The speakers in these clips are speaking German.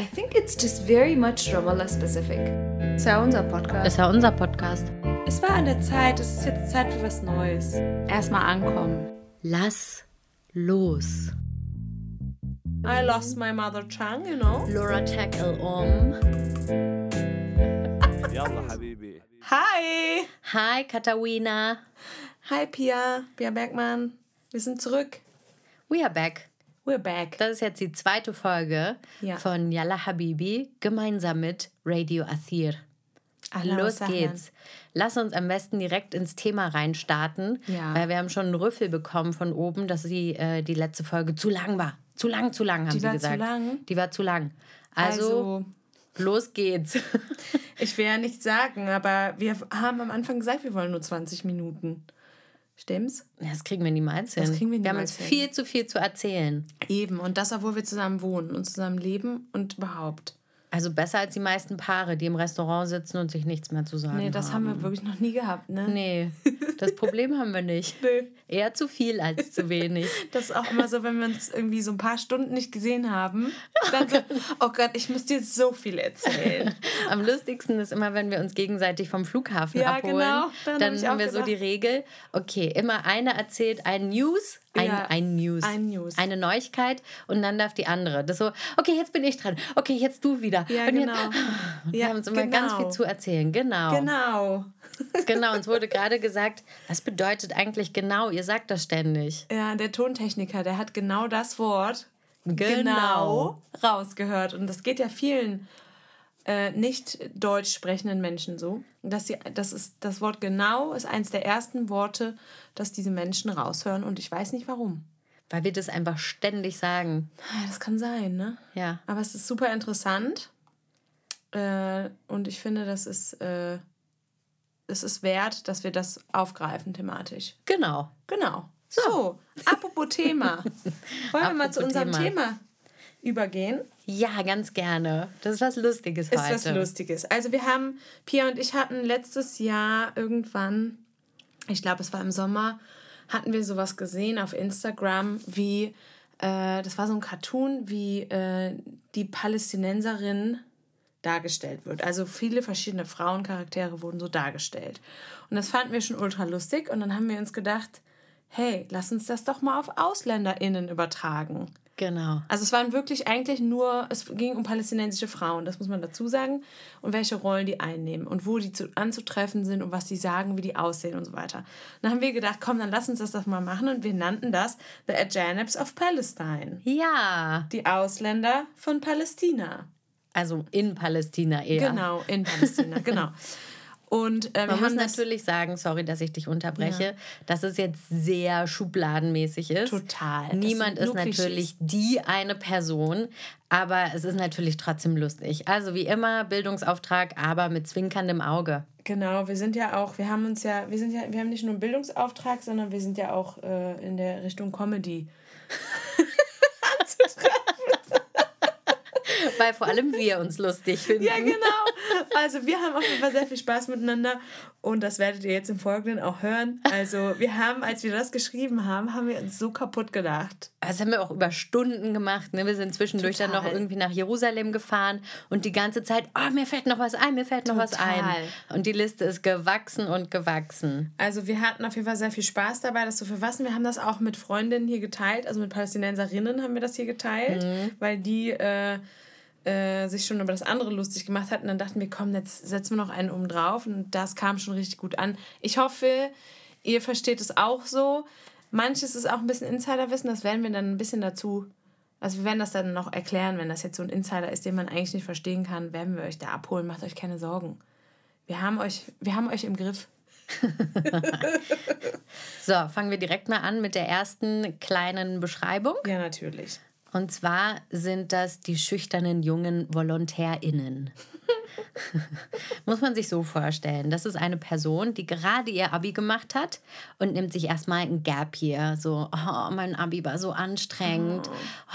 I think it's just very much Ramallah specific. Es ja unser Podcast. Ist ja unser Podcast. Es war an der Zeit, es ist jetzt Zeit für was Neues. Erstmal ankommen. Lass los. I lost my mother tongue, you know. Laura tackle um. Yalla, Habibi. Hi. Hi, Katawina. Hi, Pia. Pia Bergmann. Wir sind zurück. We are back. We're back. Das ist jetzt die zweite Folge Ja. von Yalla Habibi gemeinsam mit Radio Athir. Wa Los geht's. Lass uns am besten direkt ins Thema reinstarten, Ja. weil wir haben schon einen Rüffel bekommen von oben, dass sie, äh, die letzte Folge zu lang war. Zu lang, zu lang, haben Die sie war zu gesagt. lang? Die war zu lang. Also, Also, los geht's. ich will ja nicht sagen, aber wir haben am Anfang gesagt, wir wollen nur 20 Minuten. Stimmt's? Das kriegen wir niemals hin. Das kriegen wir haben niemals uns hin. viel zu viel zu erzählen. Eben. Und das, obwohl wir zusammen wohnen und zusammen leben und überhaupt. Also besser als die meisten Paare, die im Restaurant sitzen und sich nichts mehr zu sagen Nee, das haben wir wirklich noch nie gehabt, ne? Nee, das Problem haben wir nicht. Nee. Eher zu viel als zu wenig. Das ist auch immer so, wenn wir uns irgendwie so ein paar Stunden nicht gesehen haben, dann so, oh Gott, ich muss dir so viel erzählen. Am lustigsten ist immer, wenn wir uns gegenseitig vom Flughafen Ja, abholen. genau. Dann ich haben wir so die gedacht. Regel, okay, immer einer erzählt ein News, ein, Ja, ein News, ein News. eine Neuigkeit und dann darf die andere. Das so, okay, jetzt bin ich dran. Okay, jetzt du wieder. Ja, und genau. Jetzt, wir Ja, haben uns immer ganz genau. viel zu erzählen. Genau. Genau. Genau, uns wurde gerade gesagt, was bedeutet eigentlich genau? Ihr sagt das ständig. Ja, der Tontechniker, der hat genau das Wort Genau. rausgehört. Und das geht ja vielen äh, nicht deutsch sprechenden Menschen so. Dass sie, das, ist, das Wort genau ist eins der ersten Worte, das diese Menschen raushören. Und ich weiß nicht warum. Weil wir das einfach ständig sagen. Ja, Das kann sein, ne? Ja. Aber es ist super interessant. Äh, und ich finde, das ist, äh, es ist wert, dass wir das aufgreifen thematisch. Genau. Genau. So, apropos Thema. Wollen wir mal zu unserem Thema. Thema, übergehen? Ja, ganz gerne. Das ist was Lustiges Ist heute. was Lustiges. Also wir haben, Pia und ich hatten letztes Jahr irgendwann, ich glaube es war im Sommer, hatten wir sowas gesehen auf Instagram, wie, äh, das war so ein Cartoon, wie äh, die Palästinenserin dargestellt wird. Also viele verschiedene Frauencharaktere wurden so dargestellt. Und das fanden wir schon ultra lustig und dann haben wir uns gedacht, hey, lass uns das doch mal auf AusländerInnen übertragen. Genau. Also es waren wirklich eigentlich nur, es ging um palästinensische Frauen, das muss man dazu sagen, und welche Rollen die einnehmen und wo die zu, anzutreffen sind und was die sagen, wie die aussehen und so weiter. Dann haben wir gedacht, komm, dann lass uns das doch mal machen und wir nannten das The Ajanibs of Palestine. Ja. Die Ausländer von Palästina. Also in Palästina eher. Genau, in Palästina, genau. Und äh, wir Man muss natürlich sagen, sorry, dass ich dich unterbreche, dass es jetzt sehr schubladenmäßig ist. Total. Niemand ist natürlich die eine Person, aber es ist natürlich trotzdem lustig. Also wie immer Bildungsauftrag, aber mit zwinkerndem Auge. Genau, wir sind ja auch, wir haben uns ja, wir sind ja, wir haben nicht nur einen Bildungsauftrag, sondern wir sind ja auch äh, in der Richtung Comedy. Weil vor allem wir uns lustig finden. Ja, genau. Also wir haben auf jeden Fall sehr viel Spaß miteinander und das werdet ihr jetzt im Folgenden auch hören. Also wir haben, als wir das geschrieben haben, haben wir uns so kaputt gedacht. Das haben wir auch über Stunden gemacht. Ne? Wir sind zwischendurch dann noch Total. irgendwie nach Jerusalem gefahren und die ganze Zeit, oh, mir fällt noch was ein, mir fällt noch was ein. Total. Und die Liste ist gewachsen und gewachsen. Also wir hatten auf jeden Fall sehr viel Spaß dabei, das zu verfassen. Wir haben das auch mit Freundinnen hier geteilt, also mit Palästinenserinnen haben wir das hier geteilt, weil die äh, äh, sich schon über das andere lustig gemacht hatten. Dann dachten wir, komm, jetzt setzen wir noch einen oben drauf und das kam schon richtig gut an. Ich hoffe, ihr versteht es auch so. Manches ist auch ein bisschen Insiderwissen, das werden wir dann ein bisschen dazu, also wir werden das dann noch erklären, wenn das jetzt so ein Insider ist, den man eigentlich nicht verstehen kann, werden wir euch da abholen, macht euch keine Sorgen. Wir haben euch, wir haben euch im Griff. So, fangen wir direkt mal an mit der ersten kleinen Beschreibung. Ja, natürlich. Und zwar sind das die schüchternen jungen VolontärInnen. Muss man sich so vorstellen. Das ist eine Person, die gerade ihr Abi gemacht hat und nimmt sich erstmal ein Gap hier. So, oh, mein Abi war so anstrengend.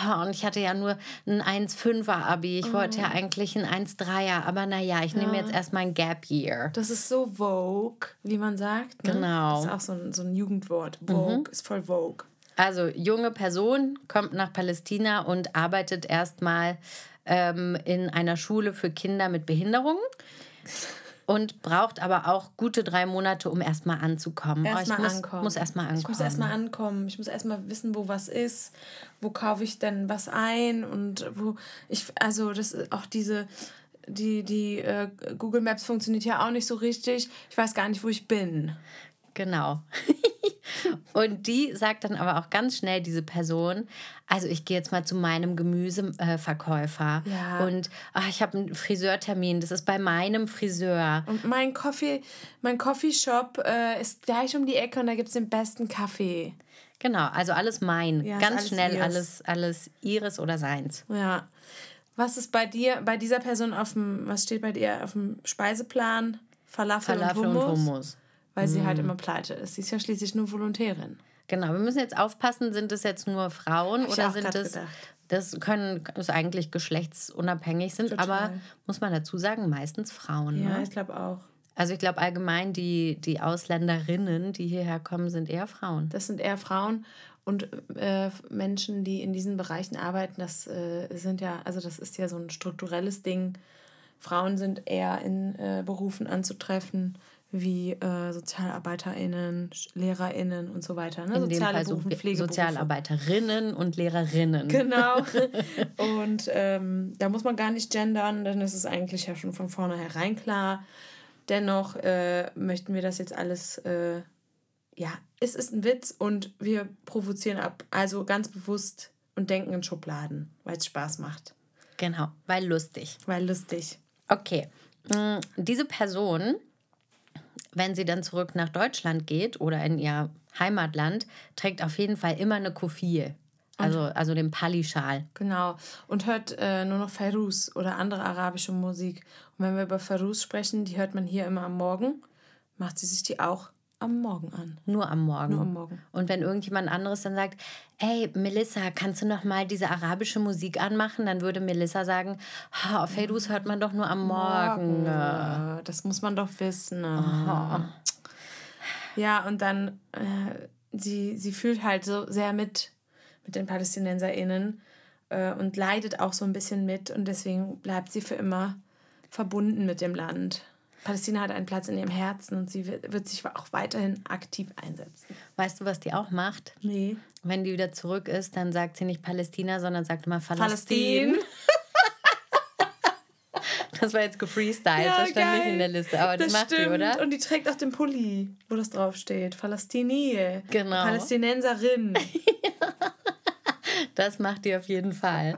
Oh, und ich hatte ja nur ein 1,5er Abi. Ich wollte ja eigentlich ein 1,3er. Aber naja, ich nehme jetzt erstmal ein Gap Year. Das ist so Vogue, wie man sagt. Ne? Genau. Das ist auch so ein, so ein Jugendwort. Vogue ist voll Vogue. Also junge Person kommt nach Palästina und arbeitet erstmal ähm, in einer Schule für Kinder mit Behinderungen und braucht aber auch gute drei Monate, um erstmal anzukommen. Oh, Erstmal ich muss, ankommen. muss erstmal ankommen. Ich muss erstmal ankommen. Ich muss erstmal wissen, wo was ist. Wo kaufe ich denn was ein? Und wo ich, also das ist auch diese, die, die äh, Google Maps funktioniert ja auch nicht so richtig. Ich weiß gar nicht, wo ich bin. Genau. Und die sagt dann aber auch ganz schnell, diese Person, also ich gehe jetzt mal zu meinem Gemüseverkäufer Ja. und ach, ich habe einen Friseurtermin, das ist bei meinem Friseur. Und mein Coffee, mein Coffeeshop äh, ist gleich um die Ecke und da gibt es den besten Kaffee. Genau, also alles mein. Ja, ganz alles schnell ihres. alles, alles ihres oder seins. Ja. Was ist bei dir, bei dieser Person auf dem, was steht bei dir auf dem Speiseplan? Falafel, Falafel und und Hummus. Weil sie halt immer pleite ist. Sie ist ja schließlich nur Volontärin. Genau, wir müssen jetzt aufpassen, sind es jetzt nur Frauen oder sind es. gedacht. Das können es eigentlich geschlechtsunabhängig sind, Total. aber muss man dazu sagen, meistens Frauen. Ja, Ne? ich glaube auch. Also ich glaube allgemein, die, die Ausländerinnen, die hierher kommen, sind eher Frauen. Das sind eher Frauen und äh, Menschen, die in diesen Bereichen arbeiten. Das äh, sind ja, also das ist ja so ein strukturelles Ding. Frauen sind eher in äh, Berufen anzutreffen, wie äh, SozialarbeiterInnen, LehrerInnen und so weiter. Ne? In dem Fall so Berufe, Pflegeberufe. Sozialarbeiterinnen und Lehrerinnen. Genau. Und ähm, da muss man gar nicht gendern, denn es ist eigentlich ja schon von vornherein klar. Dennoch äh, möchten wir das jetzt alles, äh, ja, es ist ein Witz und wir provozieren ab, also ganz bewusst und denken in Schubladen, weil es Spaß macht, Genau, weil lustig. weil lustig. Okay, mm, diese Person, wenn sie dann zurück nach Deutschland geht oder in ihr Heimatland, trägt auf jeden Fall immer eine Kufie. Also, also den Pali-Schal. Genau. Und hört äh, nur noch Fairuz oder andere arabische Musik. Und wenn wir über Fairuz sprechen, die hört man hier immer am Morgen, macht sie sich die auch am Morgen an. Nur am Morgen. Nur am Morgen. Und wenn irgendjemand anderes dann sagt, ey, Melissa, kannst du noch mal diese arabische Musik anmachen? Dann würde Melissa sagen, auf Feiruz hört man doch nur am Morgen. Äh, Das muss man doch wissen. Ja, und dann, äh, sie, sie fühlt halt so sehr mit, mit den PalästinenserInnen äh, und leidet auch so ein bisschen mit und deswegen bleibt sie für immer verbunden mit dem Land. Palästina hat einen Platz in ihrem Herzen und sie wird, wird sich auch weiterhin aktiv einsetzen. Weißt du, was die auch macht? Nee. Wenn die wieder zurück ist, dann sagt sie nicht Palästina, sondern sagt immer Palästin. Palästin. Das war jetzt gefreestylt, das stand nicht in der Liste, aber das, macht die, oder? Und die trägt auch den Pulli, wo das draufsteht. Palästinie. Genau. Palästinenserin. Das macht die auf jeden Fall.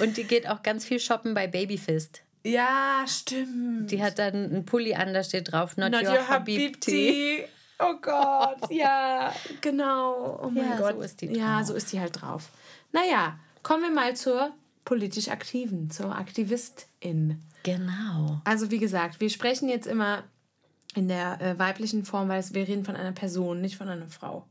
Und die geht auch ganz viel shoppen bei Babyfist. Ja, stimmt. Die hat dann einen Pulli an, da steht drauf, not, Not your, your Habibti. Oh Gott, ja, genau. Oh mein Ja, Gott. so ist die Ja, drauf. so ist die halt drauf. Naja, kommen wir mal zur politisch Aktiven, zur Aktivistin. Genau. Also wie gesagt, wir sprechen jetzt immer in der äh, weiblichen Form, weil es, wir reden von einer Person, nicht von einer Frau.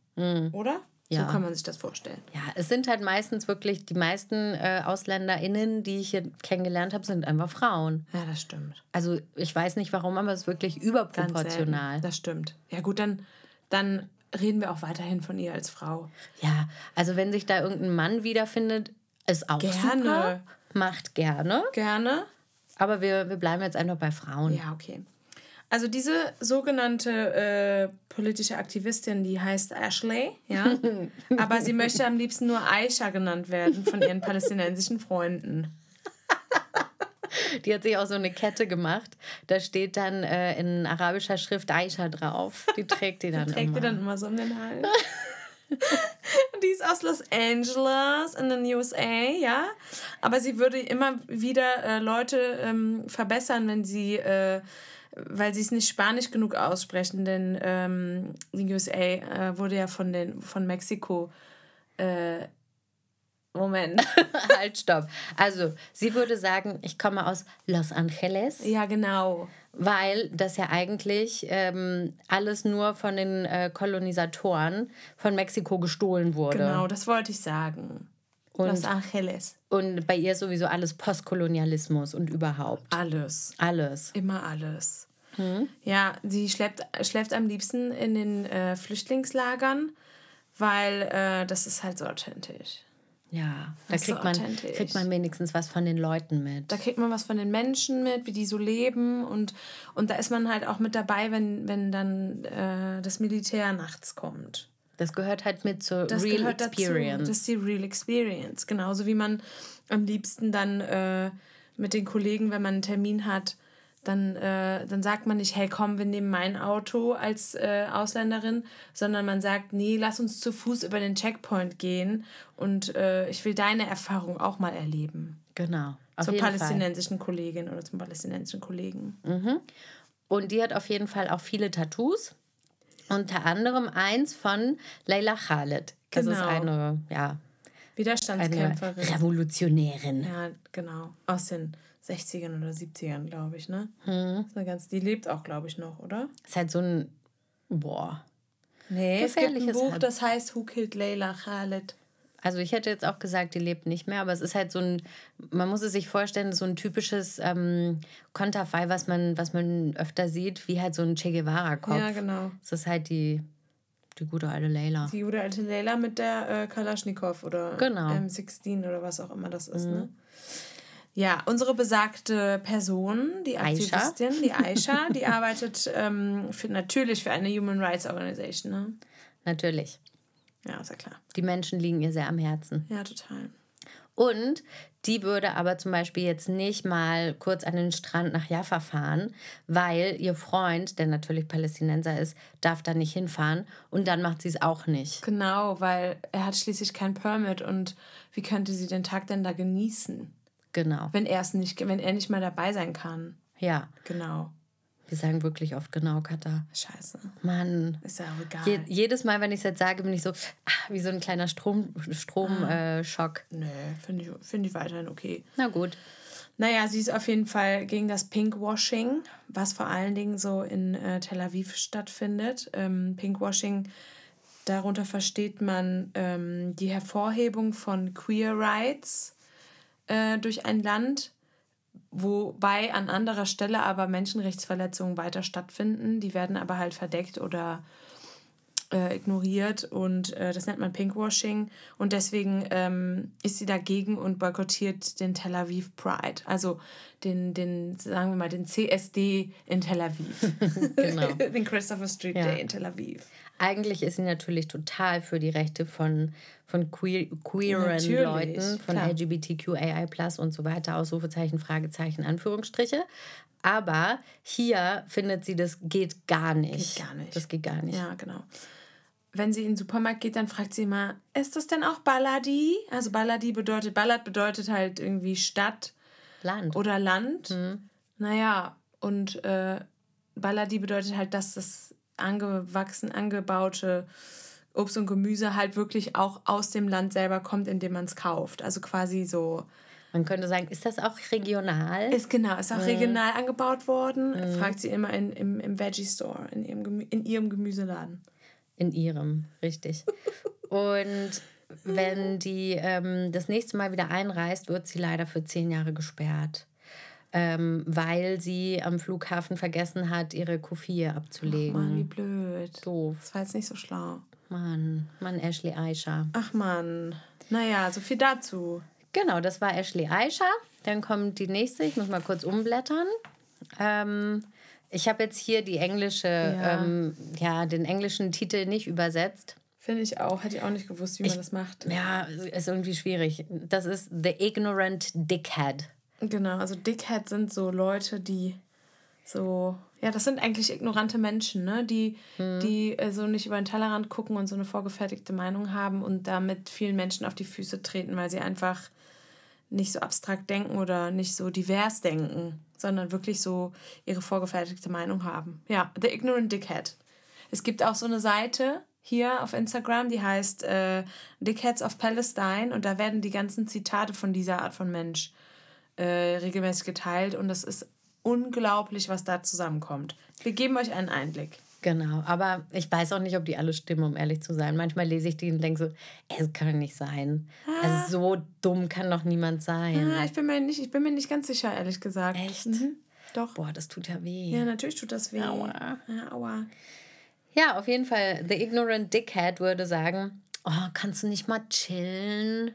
Oder? Ja. So kann man sich das vorstellen. Ja, es sind halt meistens wirklich, die meisten äh, AusländerInnen, die ich hier kennengelernt habe, sind einfach Frauen. Ja, das stimmt. Also ich weiß nicht warum, aber es ist wirklich überproportional. Das stimmt. Ja gut, dann, dann reden wir auch weiterhin von ihr als Frau. Ja, also wenn sich da irgendein Mann wiederfindet, ist auch Gerne. super. Macht gerne. Gerne. Aber wir, wir bleiben jetzt einfach bei Frauen. Ja, okay. Also diese sogenannte äh, politische Aktivistin, die heißt Ashley, ja. Aber sie möchte am liebsten nur Aisha genannt werden von ihren palästinensischen Freunden. Die hat sich auch so eine Kette gemacht. Da steht dann äh, in arabischer Schrift Aisha drauf. Die trägt die dann Trägt immer. die dann immer so um den Hals. die ist aus Los Angeles in den USA, ja. Aber sie würde immer wieder äh, Leute ähm, verbessern, wenn sie, äh, weil sie es nicht spanisch genug aussprechen, denn ähm, die USA äh, wurde ja von, den, von Mexiko. Äh, Moment. halt, stopp. Also, sie würde sagen, ich komme aus Los Angeles, ja, genau. weil das ja eigentlich ähm, alles nur von den äh, Kolonisatoren von Mexiko gestohlen wurde. Genau, das wollte ich sagen. Los Angeles. Und bei ihr sowieso alles Postkolonialismus und überhaupt. Alles. Alles. Immer alles. Ja, sie schleppt, schläft am liebsten in den äh, Flüchtlingslagern, weil äh, das ist halt so authentisch. Ja, da Das ist so kriegt man, kriegt man wenigstens was von den Leuten mit. Da kriegt man was von den Menschen mit, wie die so leben. Und, und da ist man halt auch mit dabei, wenn, wenn dann äh, das Militär nachts kommt. Das gehört halt mit zur Das Real gehört Experience. dazu. Das ist die Real Experience. Genauso wie man am liebsten dann äh, mit den Kollegen, wenn man einen Termin hat, dann, äh, dann sagt man nicht, hey komm, wir nehmen mein Auto als äh, Ausländerin, sondern man sagt, nee, lass uns zu Fuß über den Checkpoint gehen und äh, ich will deine Erfahrung auch mal erleben. genau. Auf Zur jeden Fall. palästinensischen Kollegin oder zum palästinensischen Kollegen. Und die hat auf jeden Fall auch viele Tattoos. Unter anderem eins von Leila Khaled. Das ist Genau. eine, ja, eine Widerstandskämpferin. Revolutionärin. Ja, genau. Aus den 60ern oder 70ern, glaube ich, ne? Das ist eine ganz, die lebt auch, glaube ich, noch, oder? Ist halt so ein, boah. Nee, es gibt ein Gefährliches Buch, das heißt Who Killed Layla Khaled. Also ich hätte jetzt auch gesagt, die lebt nicht mehr, aber es ist halt so ein, man muss es sich vorstellen, so ein typisches ähm, Konterfei, was man, was man öfter sieht, wie halt so ein Che Guevara-Kopf. Ja, genau. Das ist halt die, die gute alte Leila. Die gute alte Layla mit der äh, Kalaschnikow oder Genau. M16 oder was auch immer das ist, ne? Ja, unsere besagte Person, die Aisha. Aktivistin, die Aisha, die arbeitet ähm, für, natürlich für eine Human Rights Organization, ne? Natürlich. Ja, ist ja klar. Die Menschen liegen ihr sehr am Herzen. Ja, total. Und die würde aber zum Beispiel jetzt nicht mal kurz an den Strand nach Jaffa fahren, weil ihr Freund, der natürlich Palästinenser ist, darf da nicht hinfahren und dann macht sie es auch nicht. Genau, weil er hat schließlich kein Permit und wie könnte sie den Tag denn da genießen, Genau. wenn er es nicht, wenn er nicht mal dabei sein kann? Ja, Genau. Wir sagen wirklich oft genau, Katha. Scheiße. Mann. Ist ja auch egal. Je, jedes Mal, wenn ich es jetzt sage, bin ich so ah, wie so ein kleiner Strom, Strom, äh, Schock. nee, finde ich, find ich weiterhin okay. Na gut. Naja, sie ist auf jeden Fall gegen das Pinkwashing, was vor allen Dingen so in äh, Tel Aviv stattfindet. Ähm, Pinkwashing, darunter versteht man ähm, die Hervorhebung von Queer Rights äh, durch ein Land, wobei an anderer Stelle aber Menschenrechtsverletzungen weiter stattfinden. Die werden aber halt verdeckt oder äh, ignoriert und äh, das nennt man Pinkwashing und deswegen ähm, ist sie dagegen und boykottiert den Tel Aviv Pride, also den, den sagen wir mal, den CSD in Tel Aviv. Genau. den Christopher Street Ja. Day in Tel Aviv. Eigentlich ist sie natürlich total für die Rechte von, von queer, queeren Natürlich, Leuten, von klar. LGBTQAI und so weiter, Ausrufezeichen, Fragezeichen, Anführungsstriche. Aber hier findet sie, das geht gar nicht. Geht gar nicht. Das geht gar nicht. Ja, genau. Wenn sie in den Supermarkt geht, dann fragt sie immer, ist das denn auch Baladi? Also Baladi bedeutet, Ballad bedeutet halt irgendwie Stadt Land. oder Land. Naja, und äh, Baladi bedeutet halt, dass das angewachsen, angebaute Obst und Gemüse halt wirklich auch aus dem Land selber kommt, in dem man es kauft. Also quasi so. Man könnte sagen, ist das auch regional? Ist genau, ist auch regional angebaut worden. Fragt sie immer in, im, im Veggie Store, in ihrem, Gemü in ihrem Gemüseladen. In ihrem, richtig. Und wenn die ähm, das nächste Mal wieder einreist, wird sie leider für zehn Jahre gesperrt. Ähm, weil sie am Flughafen vergessen hat, ihre Kofie abzulegen. Mann, wie blöd. Doof. Das war jetzt nicht so schlau. Mann, Mann, Ashley Aisha. Ach Mann. Naja, so viel dazu. Genau, das war Ashley Aisha. Dann kommt die nächste. Ich muss mal kurz umblättern. Ähm, ich habe jetzt hier die englische, Ja. Ähm, ja, den englischen Titel nicht übersetzt. Finde ich auch. Hätte ich auch nicht gewusst, wie man das macht. Ja, ist irgendwie schwierig. Das ist The Ignorant Dickhead. Genau, also Dickhead sind so Leute, die so, ja, das sind eigentlich ignorante Menschen, ne? Die, die äh, so nicht über den Tellerrand gucken und so eine vorgefertigte Meinung haben und damit vielen Menschen auf die Füße treten, weil sie einfach nicht so abstrakt denken oder nicht so divers denken, sondern wirklich so ihre vorgefertigte Meinung haben. Ja, The Ignorant Dickhead. Es gibt auch so eine Seite hier auf Instagram, die heißt äh, Dickheads of Palestine und da werden die ganzen Zitate von dieser Art von Mensch äh, regelmäßig geteilt und das ist unglaublich, was da zusammenkommt. Wir geben euch einen Einblick. Genau, aber ich weiß auch nicht, ob die alle stimmen, um ehrlich zu sein. Manchmal lese ich die und denke so, es kann nicht sein. Also so dumm kann doch niemand sein. Ah, ich, bin mir nicht, ich bin mir nicht ganz sicher, ehrlich gesagt. Echt? Mhm. Doch. Boah, das tut ja weh. Ja, natürlich tut das weh. Aua. Ja, aua. Ja, auf jeden Fall, The Ignorant Dickhead würde sagen, oh, kannst du nicht mal chillen?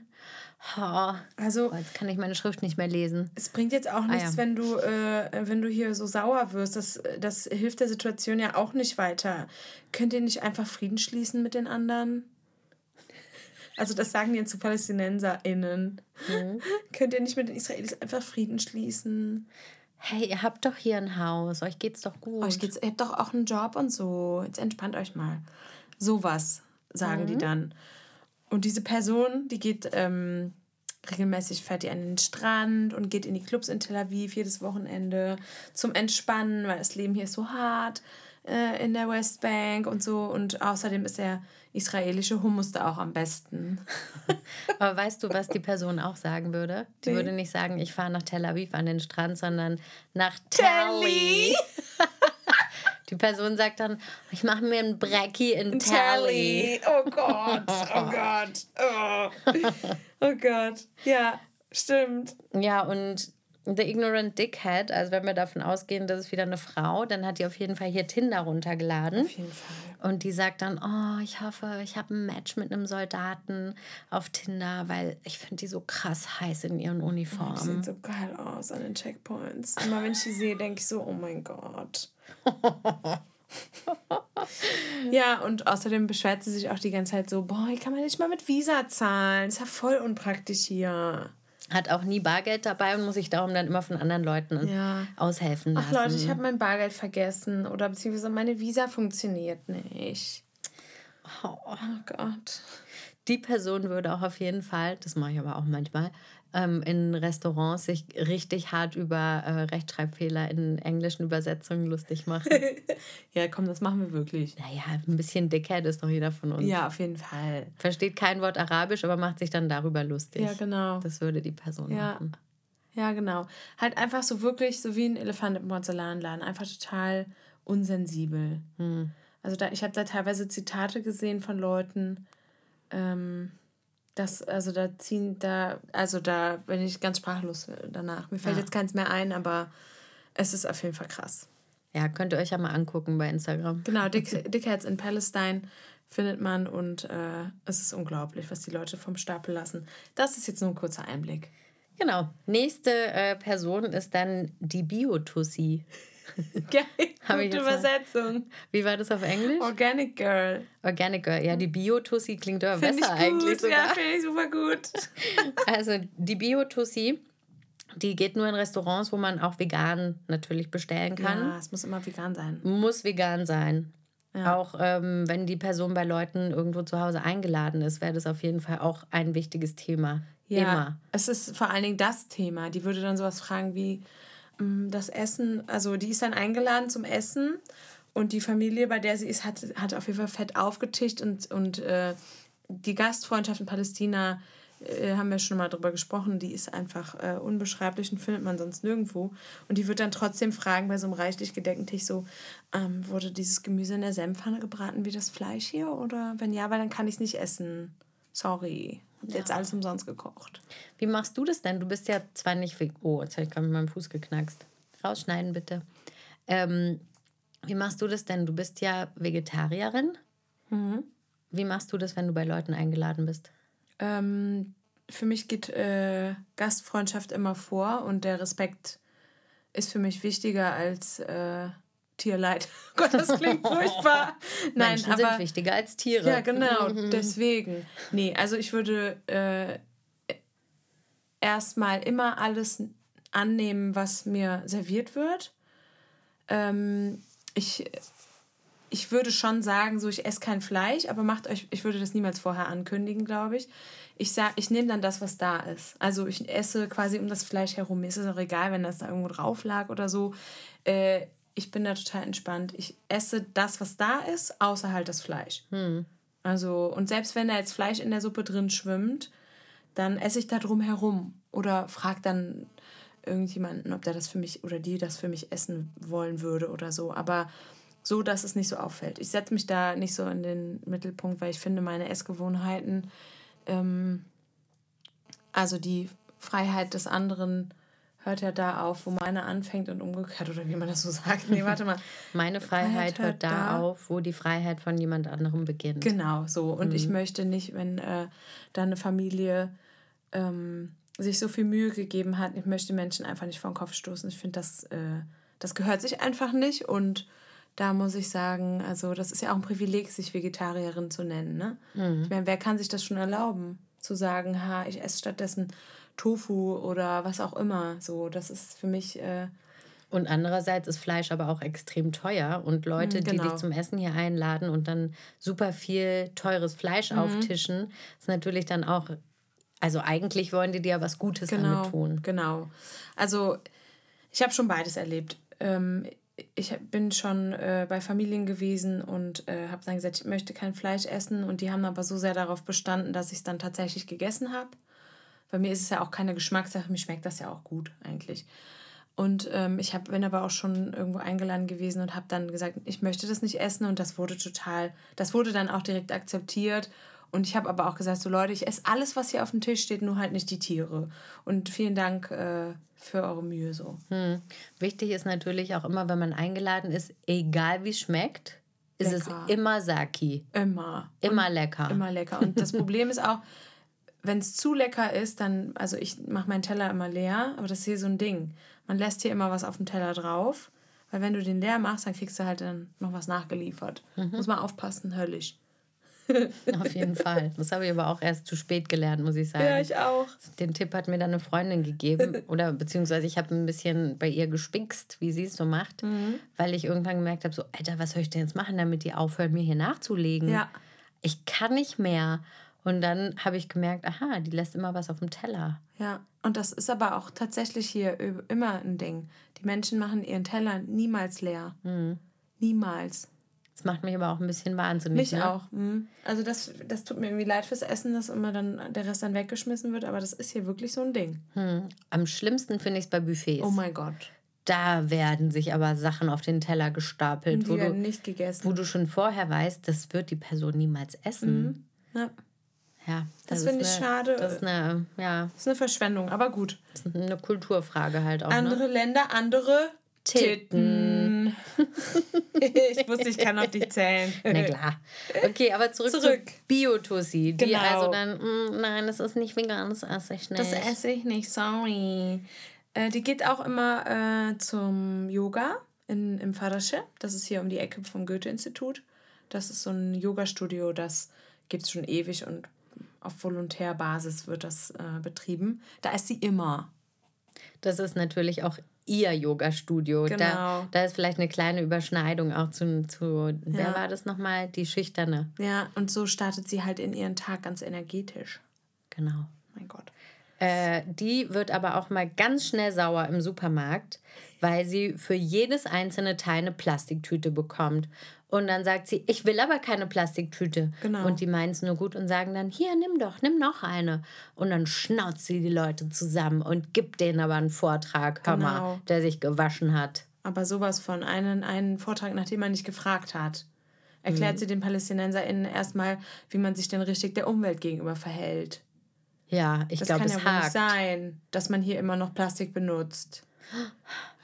Oh, Also oh, jetzt kann ich meine Schrift nicht mehr lesen. es bringt jetzt auch nichts, ja. wenn du äh, wenn du hier so sauer wirst. Das, das hilft der Situation ja auch nicht weiter. Könnt ihr nicht einfach Frieden schließen mit den anderen? Also das sagen die jetzt zu PalästinenserInnen. Könnt ihr nicht mit den Israelis einfach Frieden schließen? Hey, ihr habt doch hier ein Haus, euch geht's doch gut. Euch geht's, ihr habt doch auch einen Job und so. Jetzt entspannt euch mal. Sowas sagen die dann. Und diese Person, die geht ähm, regelmäßig, fährt die an den Strand und geht in die Clubs in Tel Aviv jedes Wochenende zum Entspannen, weil das Leben hier ist so hart äh, in der Westbank und so. Und außerdem ist der israelische Hummus da auch am besten. Aber weißt du, was die Person auch sagen würde? Die Nee. würde nicht sagen, ich fahre nach Tel Aviv an den Strand, sondern nach Telly. Telly. Die Person sagt dann, ich mache mir ein Brecki in Telly. Telly. Oh Gott, oh Gott. Oh. oh Gott. Ja, stimmt. Ja, und The Ignorant Dickhead, also wenn wir davon ausgehen, das ist wieder eine Frau, dann hat die auf jeden Fall hier Tinder runtergeladen. Auf jeden Fall. Und die sagt dann, oh, ich hoffe, ich habe ein Match mit einem Soldaten auf Tinder, weil ich finde die so krass heiß in ihren Die Uniformen. sieht so geil aus an den Checkpoints. Immer wenn ich die sehe, denke ich so, oh mein Gott. ja, und außerdem beschwert sie sich auch die ganze Zeit so, boah, hier kann man nicht mal mit Visa zahlen. Ist ja voll unpraktisch hier. Hat auch nie Bargeld dabei und muss sich darum dann immer von anderen Leuten Ja. aushelfen lassen. Ach Leute, ich habe mein Bargeld vergessen oder beziehungsweise meine Visa funktioniert nicht. Oh, Gott. Die Person würde auch auf jeden Fall, das mache ich aber auch manchmal, ähm, in Restaurants sich richtig hart über äh, Rechtschreibfehler in englischen Übersetzungen lustig machen. Ja, komm, das machen wir wirklich. naja, ein bisschen Dickhead ist doch jeder von uns. Ja, auf jeden Fall. Versteht kein Wort Arabisch, aber macht sich dann darüber lustig. Ja, genau. Das würde die Person Ja. machen. Ja, genau. Halt einfach so wirklich so wie ein Elefant im Porzellanladen. Einfach total unsensibel. Also da, ich habe da teilweise Zitate gesehen von Leuten, ähm, das, also da ziehen, da, also da bin ich ganz sprachlos danach. Mir fällt Ja. jetzt keins mehr ein, aber es ist auf jeden Fall krass. Ja, könnt ihr euch ja mal angucken bei Instagram. Genau, Dick, Dickheads in Palestine findet man und äh, es ist unglaublich, was die Leute vom Stapel lassen. Das ist jetzt nur ein kurzer Einblick. Genau. Nächste äh, Person ist dann die Biotussi. Geil, ich gute Übersetzung. Wie war das auf Englisch? Organic Girl. Organic Girl. Ja, die Biotussi klingt doch Finde ich besser gut. eigentlich sogar. Ja, finde ich super gut. Also die Biotussi, die geht nur in Restaurants, wo man auch vegan natürlich bestellen kann. Ja, es muss immer vegan sein. Muss vegan sein. Ja. Auch ähm, wenn die Person bei Leuten irgendwo zu Hause eingeladen ist, wäre das auf jeden Fall auch ein wichtiges Thema. Ja, Immer. es ist vor allen Dingen das Thema. Die würde dann sowas fragen wie das Essen, also die ist dann eingeladen zum Essen und die Familie, bei der sie ist, hat, hat auf jeden Fall fett aufgetischt und, und äh, die Gastfreundschaft in Palästina, äh, haben wir schon mal drüber gesprochen, die ist einfach äh, unbeschreiblich und findet man sonst nirgendwo. Und die wird dann trotzdem fragen bei so einem reichlich gedeckten Tisch so, ähm, wurde dieses Gemüse in der Senfpfanne gebraten wie das Fleisch hier? Oder wenn ja, weil dann kann ich es nicht essen. Sorry. Hab jetzt alles umsonst gekocht. Wie machst du das denn? Du bist ja zwar nicht. ve- Oh, jetzt habe ich gerade mit meinem Fuß geknackst. Rausschneiden bitte. Ähm, wie machst du das denn? Du bist ja Vegetarierin. Mhm. Wie machst du das, wenn du bei Leuten eingeladen bist? Ähm, für mich geht äh, Gastfreundschaft immer vor und der Respekt ist für mich wichtiger als äh, Tierleid. Gott, das klingt furchtbar. Nein, Menschen aber sind wichtiger als Tiere. ja, genau, deswegen. Nee, also ich würde äh, erstmal immer alles annehmen, was mir serviert wird. Ähm, ich, ich würde schon sagen, so ich esse kein Fleisch, aber macht euch, ich würde das niemals vorher ankündigen, glaube ich. Ich sag, ich nehme dann das, was da ist. Also ich esse quasi um das Fleisch herum. Mir ist es auch egal, wenn das da irgendwo drauf lag oder so. Äh, ich bin da total entspannt. Ich esse das, was da ist, außer halt das Fleisch. Also, und selbst wenn da jetzt Fleisch in der Suppe drin schwimmt, dann esse ich da drum herum. Oder frag dann irgendjemanden, ob der das für mich oder die das für mich essen wollen würde oder so. Aber so, dass es nicht so auffällt. Ich setze mich da nicht so in den Mittelpunkt, weil ich finde, meine Essgewohnheiten, ähm, also die Freiheit des anderen hört ja da auf, wo meine anfängt und umgekehrt oder wie man das so sagt. Nee, warte mal. Meine Freiheit Freiheit hört da, da- auf, wo die Freiheit von jemand anderem beginnt. Genau, so. Und ich möchte nicht, wenn äh, da eine Familie ähm, sich so viel Mühe gegeben hat. Ich möchte Menschen einfach nicht vor den Kopf stoßen. Ich finde, das, äh, das gehört sich einfach nicht. Und da muss ich sagen, also das ist ja auch ein Privileg, sich Vegetarierin zu nennen. Ne? Mhm. Ich meine, wer kann sich das schon erlauben, zu sagen, ha, ich esse stattdessen Tofu oder was auch immer. So, das ist für mich. Äh, und andererseits ist Fleisch aber auch extrem teuer und Leute, genau. die dich zum Essen hier einladen und dann super viel teures Fleisch mhm. auftischen, ist natürlich dann auch, also eigentlich wollen die dir was Gutes genau, damit tun. Genau. Also ich habe schon beides erlebt. Ähm, ich bin schon äh, bei Familien gewesen und äh, habe dann gesagt, ich möchte kein Fleisch essen und die haben aber so sehr darauf bestanden, dass ich es dann tatsächlich gegessen habe. Bei mir ist es ja auch keine Geschmackssache, mir schmeckt das ja auch gut eigentlich. Und ähm, ich hab, bin aber auch schon irgendwo eingeladen gewesen und habe dann gesagt, ich möchte das nicht essen und das wurde total, das wurde dann auch direkt akzeptiert. Und ich habe aber auch gesagt, so Leute, ich esse alles, was hier auf dem Tisch steht, nur halt nicht die Tiere. Und vielen Dank äh, für eure Mühe so. Hm. Wichtig ist natürlich auch immer, wenn man eingeladen ist, egal wie es schmeckt, ist lecker. es immer Saki. Immer. Immer und lecker. Immer lecker. Und das Problem ist auch, wenn es zu lecker ist, dann, also ich mache meinen Teller immer leer, aber das ist hier so ein Ding. Man lässt hier immer was auf dem Teller drauf, weil wenn du den leer machst, dann kriegst du halt dann noch was nachgeliefert. Mhm. Muss man aufpassen, höllisch. Auf jeden Fall. Das habe ich aber auch erst zu spät gelernt, muss ich sagen. Ja, ich auch. Den Tipp hat mir dann eine Freundin gegeben. Oder beziehungsweise ich habe ein bisschen bei ihr gespickst, wie sie es so macht, mhm. weil ich irgendwann gemerkt habe: so, Alter, was soll ich denn jetzt machen, damit die aufhören, mir hier nachzulegen? Ja. Ich kann nicht mehr. Und dann habe ich gemerkt, aha, die lässt immer was auf dem Teller. Ja, und das ist aber auch tatsächlich hier immer ein Ding. Die Menschen machen ihren Teller niemals leer. Mhm. Niemals. Das macht mich aber auch ein bisschen wahnsinnig. Mich ne? auch. Mhm. Also das, das tut mir irgendwie leid fürs Essen, dass immer dann der Rest dann weggeschmissen wird, aber das ist hier wirklich so ein Ding. Hm. Am schlimmsten finde ich es bei Buffets. Oh mein Gott. Da werden sich aber Sachen auf den Teller gestapelt, die wo, werden du, nicht gegessen. wo du schon vorher weißt, das wird die Person niemals essen. Mhm. Ja. Ja, das, das finde ich schade. Das ist eine, ja. Das ist eine Verschwendung, aber gut. Das ist eine Kulturfrage halt auch. Andere ne? Länder, andere Titten. ich wusste, ich kann auf dich zählen. Na klar. Okay, aber zurück, zurück. zu Biotussi. Die genau. also dann, mm, nein, das ist nicht vegan, das esse ich nicht. Das esse ich nicht, sorry. Äh, die geht auch immer äh, zum Yoga in, im Farasche. Das ist hier um die Ecke vom Goethe-Institut. Das ist so ein Yoga-Studio, das gibt es schon ewig und auf Volontärbasis wird das äh, betrieben. Da ist sie immer. Das ist natürlich auch ihr Yoga-Studio. Genau. Da, da ist vielleicht eine kleine Überschneidung auch zu, zu wer ja. war das nochmal? Die Schüchterne. Ja, und so startet sie halt in ihren Tag ganz energetisch. Genau. Mein Gott. Äh, die wird aber auch mal ganz schnell sauer im Supermarkt, weil sie für jedes einzelne Teil eine Plastiktüte bekommt. Und dann sagt sie, ich will aber keine Plastiktüte. Genau. Und die meinen es nur gut und sagen dann, hier, nimm doch, nimm noch eine. Und dann schnauzt sie die Leute zusammen und gibt denen aber einen Vortrag, genau. Hammer, der sich gewaschen hat. Aber sowas von, einen, einen Vortrag, nachdem man nicht gefragt hat. Erklärt mhm. sie den PalästinenserInnen erstmal, wie man sich denn richtig der Umwelt gegenüber verhält. Ja, ich glaube, es Das kann ja nicht sein, dass man hier immer noch Plastik benutzt.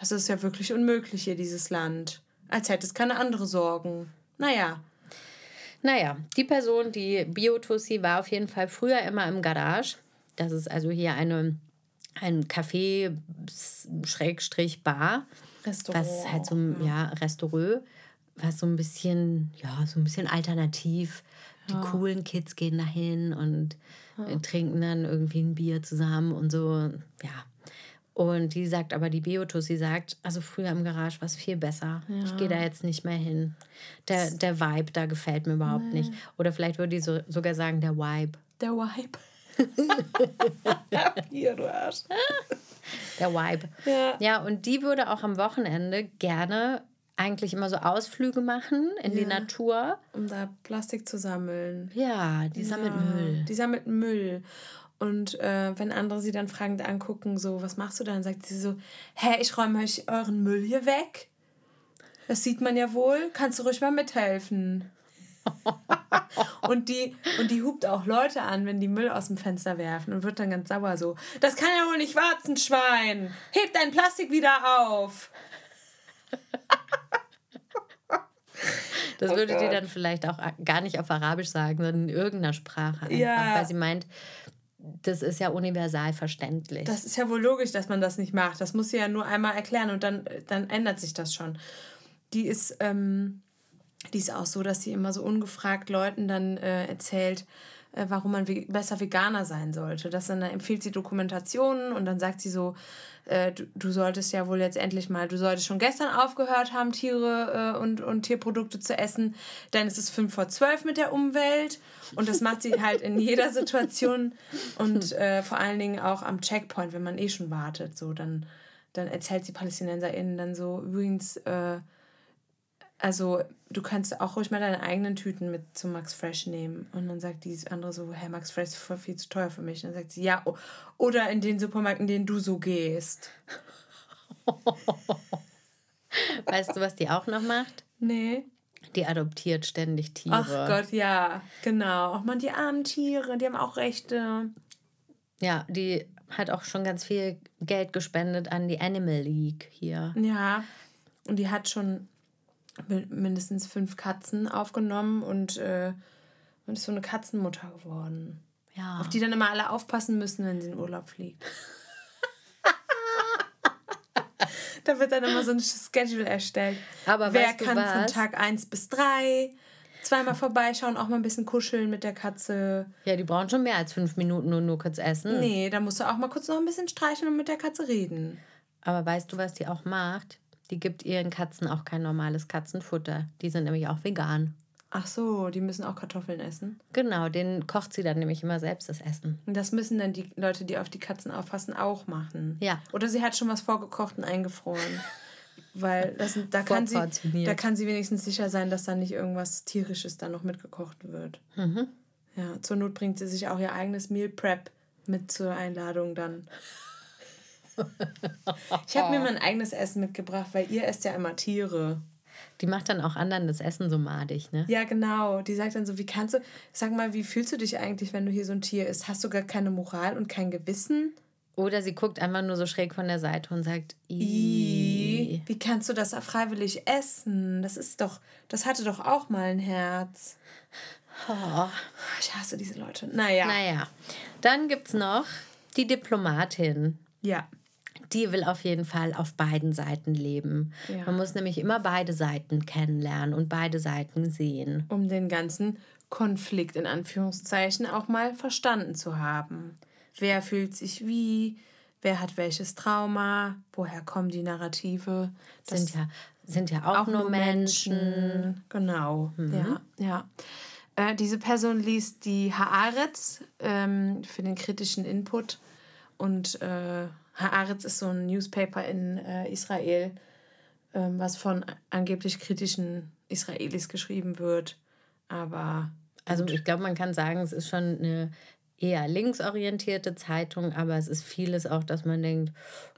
Das ist ja wirklich unmöglich hier, dieses Land. Als hätte es keine andere Sorgen. Naja. Naja, die Person, die Biotussi, war auf jeden Fall früher immer im Garage. Das ist also hier eine, ein Café, Schrägstrich, Bar. Restaurant. Was halt so ein ja, Restaurant, was so ein bisschen, ja, so ein bisschen alternativ. Die ja. coolen Kids gehen dahin und ja. trinken dann irgendwie ein Bier zusammen und so. Ja, und die sagt aber, die Biotus, sie sagt, also früher im Garage war es viel besser. Ja. Ich gehe da jetzt nicht mehr hin. Der, der Vibe da gefällt mir überhaupt nee. nicht. Oder vielleicht würde die so, sogar sagen, der Vibe. Der Vibe. Hier, du Arsch. Der Vibe. Ja. ja, und die würde auch am Wochenende gerne eigentlich immer so Ausflüge machen in ja. die Natur. Um da Plastik zu sammeln. Ja, die ja. sammelt Müll. Die sammelt Müll. Und äh, wenn andere sie dann fragend angucken, so, was machst du dann? sagt sie so, hä, ich räume euch euren Müll hier weg. Das sieht man ja wohl. Kannst du ruhig mal mithelfen? und, die, und die hupt auch Leute an, wenn die Müll aus dem Fenster werfen und wird dann ganz sauer so. Das kann ja wohl nicht warten, Schwein. Heb dein Plastik wieder auf. Das oh würde Gott. die dann vielleicht auch gar nicht auf Arabisch sagen, sondern in irgendeiner Sprache. Einfach, ja. Weil sie meint, das ist ja universal verständlich. Das ist ja wohl logisch, dass man das nicht macht. Das muss sie ja nur einmal erklären und dann, dann ändert sich das schon. Die ist, ähm, die ist auch so, dass sie immer so ungefragt Leuten dann äh, erzählt, äh, warum man ve besser Veganer sein sollte. Das dann, empfiehlt sie Dokumentationen und dann sagt sie so, äh, du, du solltest ja wohl jetzt endlich mal, du solltest schon gestern aufgehört haben, Tiere äh, und, und Tierprodukte zu essen, denn es ist fünf vor zwölf mit der Umwelt. Und das macht sie halt in jeder Situation. Und äh, vor allen Dingen auch am Checkpoint, wenn man eh schon wartet, so dann, dann erzählt sie PalästinenserInnen dann so, übrigens, äh, also du kannst auch ruhig mal deine eigenen Tüten mit zu Max Fresh nehmen. Und dann sagt die andere so, Herr Max Fresh ist voll viel zu teuer für mich. Und dann sagt sie, ja, oder in den Supermarkt, in den du so gehst. weißt du, was die auch noch macht? Nee. Die adoptiert ständig Tiere. Ach Gott, ja, genau. Ach man, die armen Tiere, die haben auch Rechte. Ja, die hat auch schon ganz viel Geld gespendet an die Animal League hier. Ja, und die hat schon mindestens fünf Katzen aufgenommen und, äh, und ist so eine Katzenmutter geworden. Ja. Auf die dann immer alle aufpassen müssen, wenn sie in Urlaub fliegt. da wird dann immer so ein Schedule erstellt. Aber Wer kann was? von Tag 1 bis 3 zweimal vorbeischauen, auch mal ein bisschen kuscheln mit der Katze. Ja, die brauchen schon mehr als fünf Minuten und nur kurz essen. Nee, da musst du auch mal kurz noch ein bisschen streicheln und mit der Katze reden. Aber weißt du, was die auch macht? Die gibt ihren Katzen auch kein normales Katzenfutter. Die sind nämlich auch vegan. Ach so, die müssen auch Kartoffeln essen. Genau, den kocht sie dann nämlich immer selbst das Essen. Und das müssen dann die Leute, die auf die Katzen aufpassen, auch machen. Ja. Oder sie hat schon was vorgekocht und eingefroren. Weil das, da, kann sie, da kann sie wenigstens sicher sein, dass da nicht irgendwas Tierisches dann noch mitgekocht wird. Mhm. Ja, zur Not bringt sie sich auch ihr eigenes Meal Prep mit zur Einladung dann. Ich habe mir mein eigenes Essen mitgebracht, weil ihr esst ja immer Tiere. Die macht dann auch anderen das Essen so madig, ne? Ja, genau. Die sagt dann so, wie kannst du, sag mal, wie fühlst du dich eigentlich, wenn du hier so ein Tier isst? Hast du gar keine Moral und kein Gewissen? Oder sie guckt einfach nur so schräg von der Seite und sagt, Ii. wie kannst du das freiwillig essen? Das ist doch, das hatte doch auch mal ein Herz. Oh. Ich hasse diese Leute. Naja. Naja. Dann gibt es noch die Diplomatin. Ja die will auf jeden Fall auf beiden Seiten leben. Ja. Man muss nämlich immer beide Seiten kennenlernen und beide Seiten sehen. Um den ganzen Konflikt in Anführungszeichen auch mal verstanden zu haben. Wer fühlt sich wie? Wer hat welches Trauma? Woher kommen die Narrative? Das sind ja, sind ja auch, auch nur Menschen. Menschen. Genau, mhm. ja, ja. Äh, diese Person liest die Haaretz ähm, für den kritischen Input und äh, Haaretz ist so ein Newspaper in äh, Israel, ähm, was von angeblich kritischen Israelis geschrieben wird. Aber. Also ich glaube, man kann sagen, es ist schon eine eher linksorientierte Zeitung, aber es ist vieles auch, dass man denkt,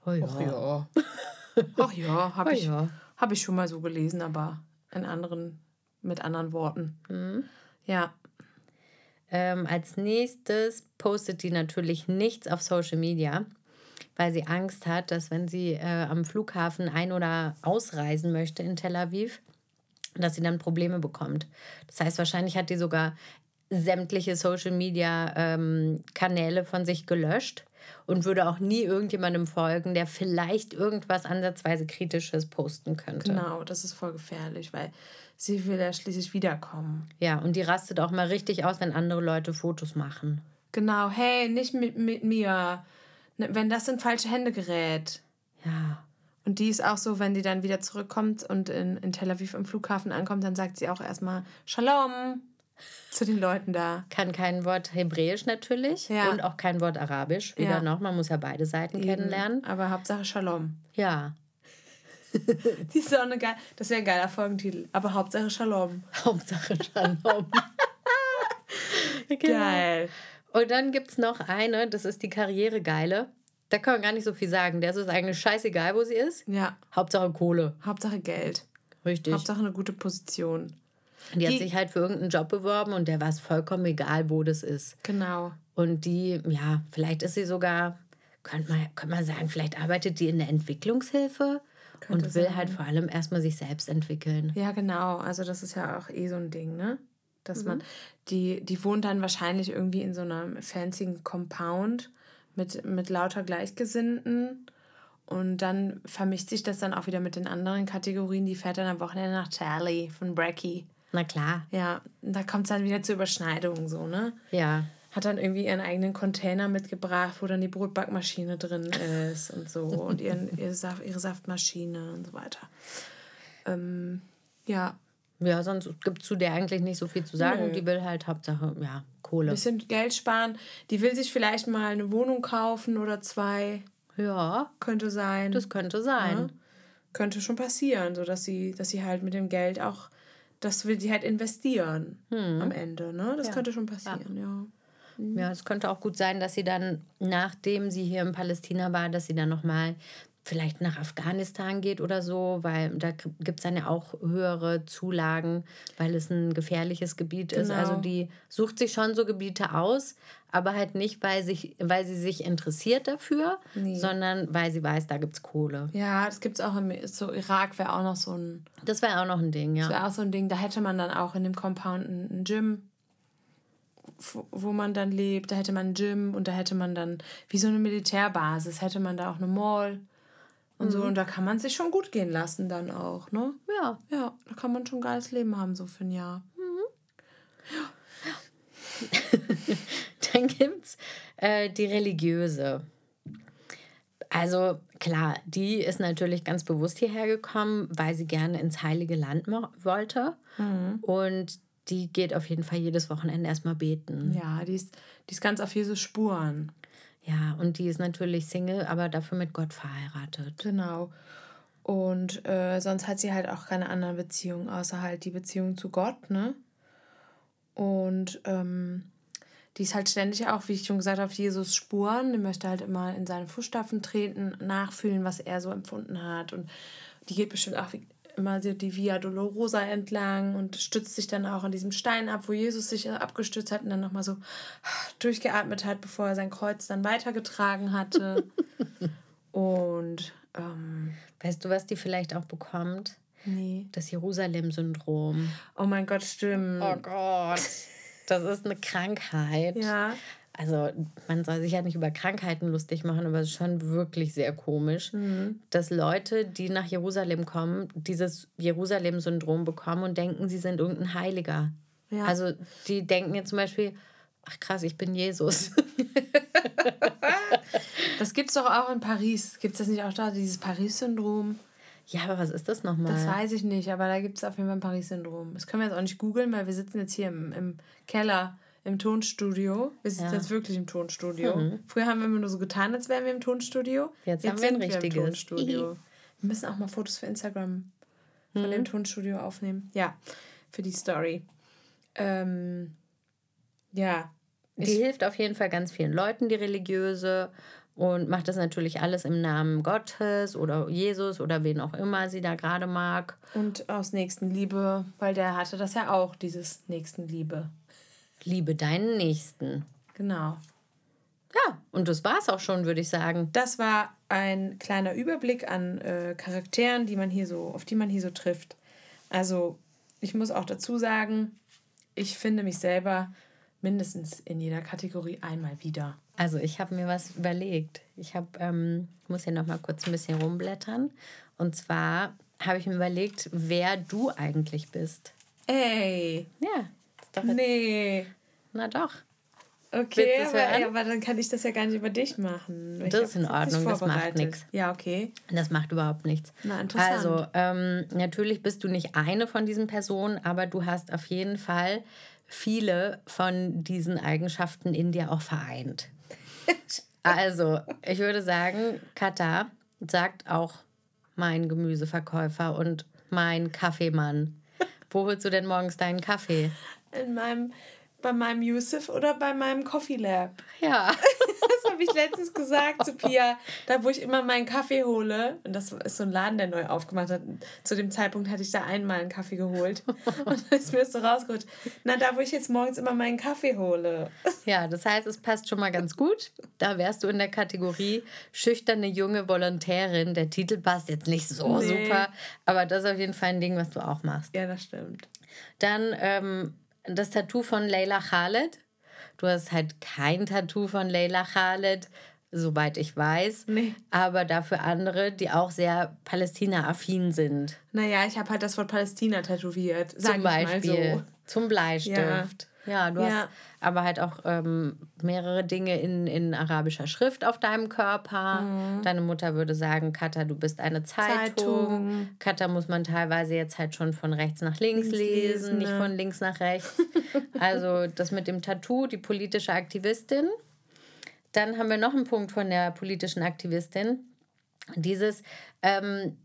oh ja. Ach ja. Ach ja, habe ich, ja. Hab ich schon mal so gelesen, aber in anderen, mit anderen Worten. Mhm. Ja. Ähm, als nächstes postet die natürlich nichts auf Social Media weil sie Angst hat, dass wenn sie äh, am Flughafen ein- oder ausreisen möchte in Tel Aviv, dass sie dann Probleme bekommt. Das heißt, wahrscheinlich hat die sogar sämtliche Social-Media-Kanäle ähm, von sich gelöscht und würde auch nie irgendjemandem folgen, der vielleicht irgendwas ansatzweise Kritisches posten könnte. Genau, das ist voll gefährlich, weil sie will ja schließlich wiederkommen. Ja, und die rastet auch mal richtig aus, wenn andere Leute Fotos machen. Genau, hey, nicht mit, mit mir. Ne, wenn das in falsche Hände gerät. Ja. Und die ist auch so, wenn die dann wieder zurückkommt und in, in Tel Aviv am Flughafen ankommt, dann sagt sie auch erstmal Shalom zu den Leuten da. Kann kein Wort Hebräisch natürlich ja. und auch kein Wort Arabisch. Wieder ja. noch, man muss ja beide Seiten Eben. kennenlernen. Aber Hauptsache Shalom. Ja. die ist auch eine geil, das wäre ein geiler Folgentitel. Aber Hauptsache Shalom. Hauptsache Shalom. Geil. Und dann gibt es noch eine, das ist die Karrieregeile. Da kann man gar nicht so viel sagen. Der ist es eigentlich scheißegal, wo sie ist. Ja. Hauptsache Kohle. Hauptsache Geld. Richtig. Hauptsache eine gute Position. Die, die hat sich halt für irgendeinen Job beworben und der war es vollkommen egal, wo das ist. Genau. Und die, ja, vielleicht ist sie sogar, könnte man, könnte man sagen, vielleicht arbeitet die in der Entwicklungshilfe und will sein. halt vor allem erstmal sich selbst entwickeln. Ja, genau. Also das ist ja auch eh so ein Ding, ne? Dass man, die, die wohnt dann wahrscheinlich irgendwie in so einem fancy Compound mit, mit lauter Gleichgesinnten. Und dann vermischt sich das dann auch wieder mit den anderen Kategorien. Die fährt dann am Wochenende nach Charlie von Bracky. Na klar. Ja, da kommt es dann wieder zu Überschneidungen so, ne? Ja. Hat dann irgendwie ihren eigenen Container mitgebracht, wo dann die Brotbackmaschine drin ist und so. Und ihren, ihre, Saft, ihre Saftmaschine und so weiter. Ähm, ja, Ja, sonst gibt es zu der eigentlich nicht so viel zu sagen. Nö. Die will halt Hauptsache, ja, Kohle. bisschen Geld sparen. Die will sich vielleicht mal eine Wohnung kaufen oder zwei. Ja, Könnte sein. das könnte sein. Ja. Könnte schon passieren, so dass sie, dass sie halt mit dem Geld auch, das will sie halt investieren am Ende, ne? Das könnte schon passieren, ja. Ja, es könnte auch gut sein, dass sie dann, nachdem sie hier in Palästina war, dass sie dann nochmal vielleicht nach Afghanistan geht oder so, weil da gibt es dann ja auch höhere Zulagen, weil es ein gefährliches Gebiet ist. Genau. Also die sucht sich schon so Gebiete aus, aber halt nicht, weil, sich, weil sie sich interessiert dafür, Nee. sondern weil sie weiß, da gibt es Kohle. Ja, das gibt es auch im so Irak wäre auch noch so ein, Das wäre auch noch ein Ding, das ja. wäre auch so ein Ding, da hätte man dann auch in dem Compound ein, Gym, wo man dann lebt, da hätte man ein Gym und da hätte man dann, wie so eine Militärbasis, hätte man da auch eine Mall und so. Und da kann man sich schon gut gehen lassen dann auch, ne? Ja, Ja, da kann man schon ein geiles Leben haben, so für ein Jahr. Dann gibt es äh, die religiöse. Also klar, die ist natürlich ganz bewusst hierher gekommen, weil sie gerne ins heilige Land wollte. Und die geht auf jeden Fall jedes Wochenende erstmal beten. Ja, die ist, die ist ganz auf Jesus Spuren. Ja, und die ist natürlich Single, aber dafür mit Gott verheiratet. Genau. Und äh, sonst hat sie halt auch keine anderen Beziehungen, außer halt die Beziehung zu Gott, ne? Und ähm, die ist halt ständig auch, wie ich schon gesagt habe, auf Jesus Spuren. Die möchte halt immer in seine Fußstapfen treten, nachfühlen, was er so empfunden hat. Und die geht bestimmt auch immer so die Via Dolorosa entlang und stützt sich dann auch an diesem Stein ab, wo Jesus sich abgestützt hat und dann nochmal so durchgeatmet hat, bevor er sein Kreuz dann weitergetragen hatte. und ähm, Weißt du, was die vielleicht auch bekommt? nee. Das Jerusalem-Syndrom. Oh mein Gott, stimmt. Oh Gott. Das ist eine Krankheit. Ja. Also man soll sich ja nicht über Krankheiten lustig machen, aber es ist schon wirklich sehr komisch, Mhm. dass Leute, die nach Jerusalem kommen, dieses Jerusalem-Syndrom bekommen und denken, sie sind irgendein Heiliger. Ja. Also die denken jetzt zum Beispiel, ach krass, ich bin Jesus. Das gibt's doch auch in Paris. Gibt es das nicht auch da, dieses Paris-Syndrom? ja, aber was ist das nochmal? Das weiß ich nicht, aber da gibt es auf jeden Fall ein Paris-Syndrom. Das können wir jetzt auch nicht googeln, weil wir sitzen jetzt hier im, im Keller im Tonstudio. Wir sitzen Ja. jetzt wirklich im Tonstudio. Früher haben wir immer nur so getan, als wären wir im Tonstudio. Jetzt haben wir ein richtiges. im Tonstudio. Wir müssen auch mal Fotos für Instagram von dem Tonstudio aufnehmen. Ja, für die Story. Ähm, ja. Die hilft auf jeden Fall ganz vielen Leuten, die religiöse, und macht das natürlich alles im Namen Gottes oder Jesus oder wen auch immer sie da gerade mag. Und aus Nächstenliebe, weil der hatte das ja auch, dieses Nächstenliebe. Liebe deinen Nächsten. Genau. Ja, und das war's auch schon, würde ich sagen. Das war ein kleiner Überblick an äh, Charakteren, die man hier so, auf die man hier so trifft. Also, ich muss auch dazu sagen, ich finde mich selber mindestens in jeder Kategorie einmal wieder. Also ich habe mir was überlegt. Ich habe, ähm, ich muss hier noch mal kurz ein bisschen rumblättern. Und zwar habe ich mir überlegt, wer du eigentlich bist. Ey, Ja, doch nee. Na doch. Okay, aber, ja, aber dann kann ich das ja gar nicht über dich machen. Das ist in Ordnung, das macht nix. Ja, okay. Das macht überhaupt nichts. Na, interessant. Also, ähm, natürlich bist du nicht eine von diesen Personen, aber du hast auf jeden Fall viele von diesen Eigenschaften in dir auch vereint. Also, ich würde sagen, Kata sagt auch mein Gemüseverkäufer und mein Kaffeemann. Wo holst du denn morgens deinen Kaffee? In meinem, bei meinem Yusuf oder bei meinem Coffee Lab. Ja. Das habe ich letztens gesagt zu Pia, da wo ich immer meinen Kaffee hole. Und das ist so ein Laden, der neu aufgemacht hat. Zu dem Zeitpunkt hatte ich da einmal einen Kaffee geholt. Und dann ist mir das so rausgerutscht. Na, da wo ich jetzt morgens immer meinen Kaffee hole. Ja, das heißt, es passt schon mal ganz gut. Da wärst du in der Kategorie schüchterne junge Volontärin. Der Titel passt jetzt nicht so Nee. super, aber das ist auf jeden Fall ein Ding, was du auch machst. Ja, das stimmt. Dann ähm, das Tattoo von Leila Khaled. Du hast halt kein Tattoo von Leila Khaled, soweit ich weiß. Nee. Aber dafür andere, die auch sehr Palästina-affin sind. Naja, ich habe halt das Wort Palästina tätowiert. Sag Zum ich Beispiel mal so. zum Bleistift. Ja, du Ja. hast aber halt auch ähm, mehrere Dinge in, in arabischer Schrift auf deinem Körper. Deine Mutter würde sagen, Katha, du bist eine Zeitung. Zeitung. Katha muss man teilweise jetzt halt schon von rechts nach links, Links lesen, lesen, nicht ne? von links nach rechts. also das mit dem Tattoo, die politische Aktivistin. Dann haben wir noch einen Punkt von der politischen Aktivistin. Dieses, ähm,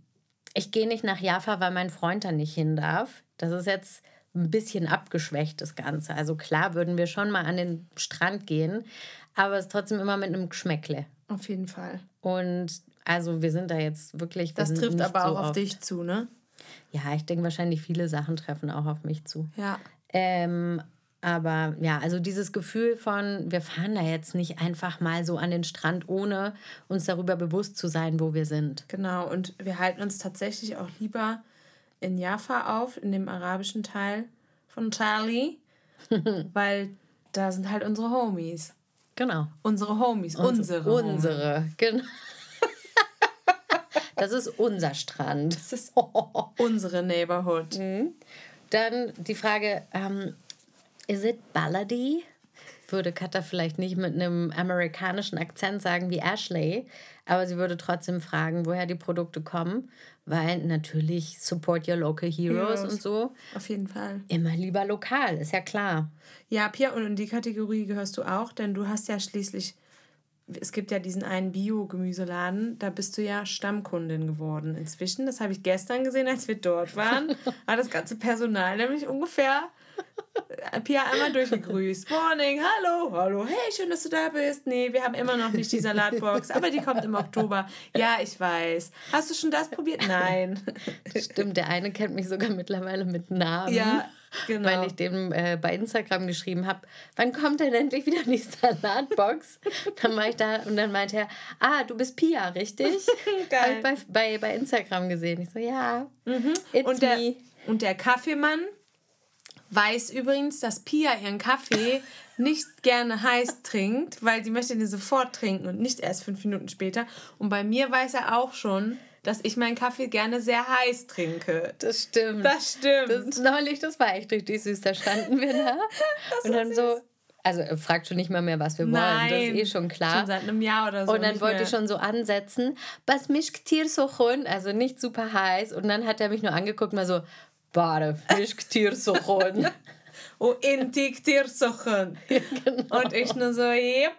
ich gehe nicht nach Jaffa, weil mein Freund da nicht hin darf. Das ist jetzt ein bisschen abgeschwächt, das Ganze. Also klar würden wir schon mal an den Strand gehen, aber es ist trotzdem immer mit einem Geschmäckle. Auf jeden Fall. Und also wir sind da jetzt wirklich. wir Das sind trifft aber so auch auf dich zu, ne? Ja, ich denke wahrscheinlich viele Sachen treffen auch auf mich zu. Ja. Ähm, aber ja, also dieses Gefühl von, wir fahren da jetzt nicht einfach mal so an den Strand, ohne uns darüber bewusst zu sein, wo wir sind. Genau, und wir halten uns tatsächlich auch lieber in Jaffa auf, in dem arabischen Teil von Charlie, weil da sind halt unsere Homies. Genau. Unsere Homies, unsere. Homies. Unsere, genau. Das ist unser Strand. Das ist unsere Neighborhood. Dann die Frage, ähm, is it ballady? Würde Katha vielleicht nicht mit einem amerikanischen Akzent sagen wie Ashley, aber sie würde trotzdem fragen, woher die Produkte kommen, weil natürlich support your local heroes, Heroes. und so. Auf jeden Fall. Immer lieber lokal, ist ja klar. Ja, Pia, und in die Kategorie gehörst du auch, denn du hast ja schließlich, es gibt ja diesen einen Bio-Gemüseladen, da bist du ja Stammkundin geworden inzwischen. Das habe ich gestern gesehen, als wir dort waren. War das ganze Personal nämlich ungefähr äh, Pia einmal durchgegrüßt. Morning, hallo, hallo, hey, schön, dass du da bist. Nee, wir haben immer noch nicht die Salatbox, aber die kommt im Oktober. Ja, ich weiß. Hast du schon das probiert? Nein. Stimmt, der eine kennt mich sogar mittlerweile mit Namen. Ja, genau. Weil ich dem äh, bei Instagram geschrieben habe, wann kommt denn endlich wieder die Salatbox? dann war ich da und dann meinte er, ah, du bist Pia, richtig? Geil. Habe ich bei, bei, bei Instagram gesehen. Ich so, ja, it's Und der, me. und der Kaffeemann weiß übrigens, dass Pia ihren Kaffee nicht gerne heiß trinkt, weil sie möchte den sofort trinken und nicht erst fünf Minuten später. Und bei mir weiß er auch schon, dass ich meinen Kaffee gerne sehr heiß trinke. Das stimmt. Das stimmt. Das, neulich, das war echt richtig süß. Da standen wir da. und dann so, also fragt schon nicht mal mehr, was wir wollen. Das ist eh schon klar. Schon seit einem Jahr oder so. Und dann wollte mehr. ich schon so ansetzen, was mich so also nicht super heiß. Und dann hat er mich nur angeguckt, mal so, Bade, mich Tier so chun. Oh, intik Tirsochen. genau. Und ich nur so, yep.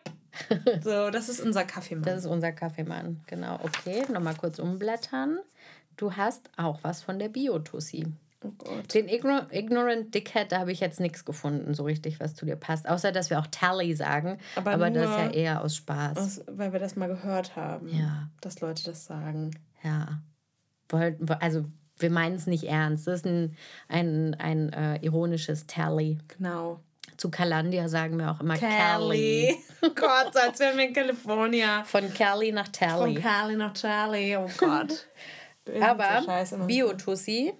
So, das ist unser Kaffeemann. Das ist unser Kaffeemann, genau. Okay, nochmal kurz umblättern. Du hast auch was von der Biotussi. oh Gott. Den Igno Ignorant Dickhead, da habe ich jetzt nichts gefunden, so richtig, was zu dir passt. Außer, dass wir auch Tally sagen. Aber Aber, das ist ja eher aus Spaß. Aus, weil wir das mal gehört haben. Ja. Dass Leute das sagen. Ja. Also, wir meinen es nicht ernst. Das ist ein, ein, ein äh, ironisches Tally. Genau. Zu Kalandia sagen wir auch immer Cali. Oh Gott, als wären wir in California. Von Cali nach Von Tally. Cali nach Charlie. Oh Gott. Aber. Biotussi,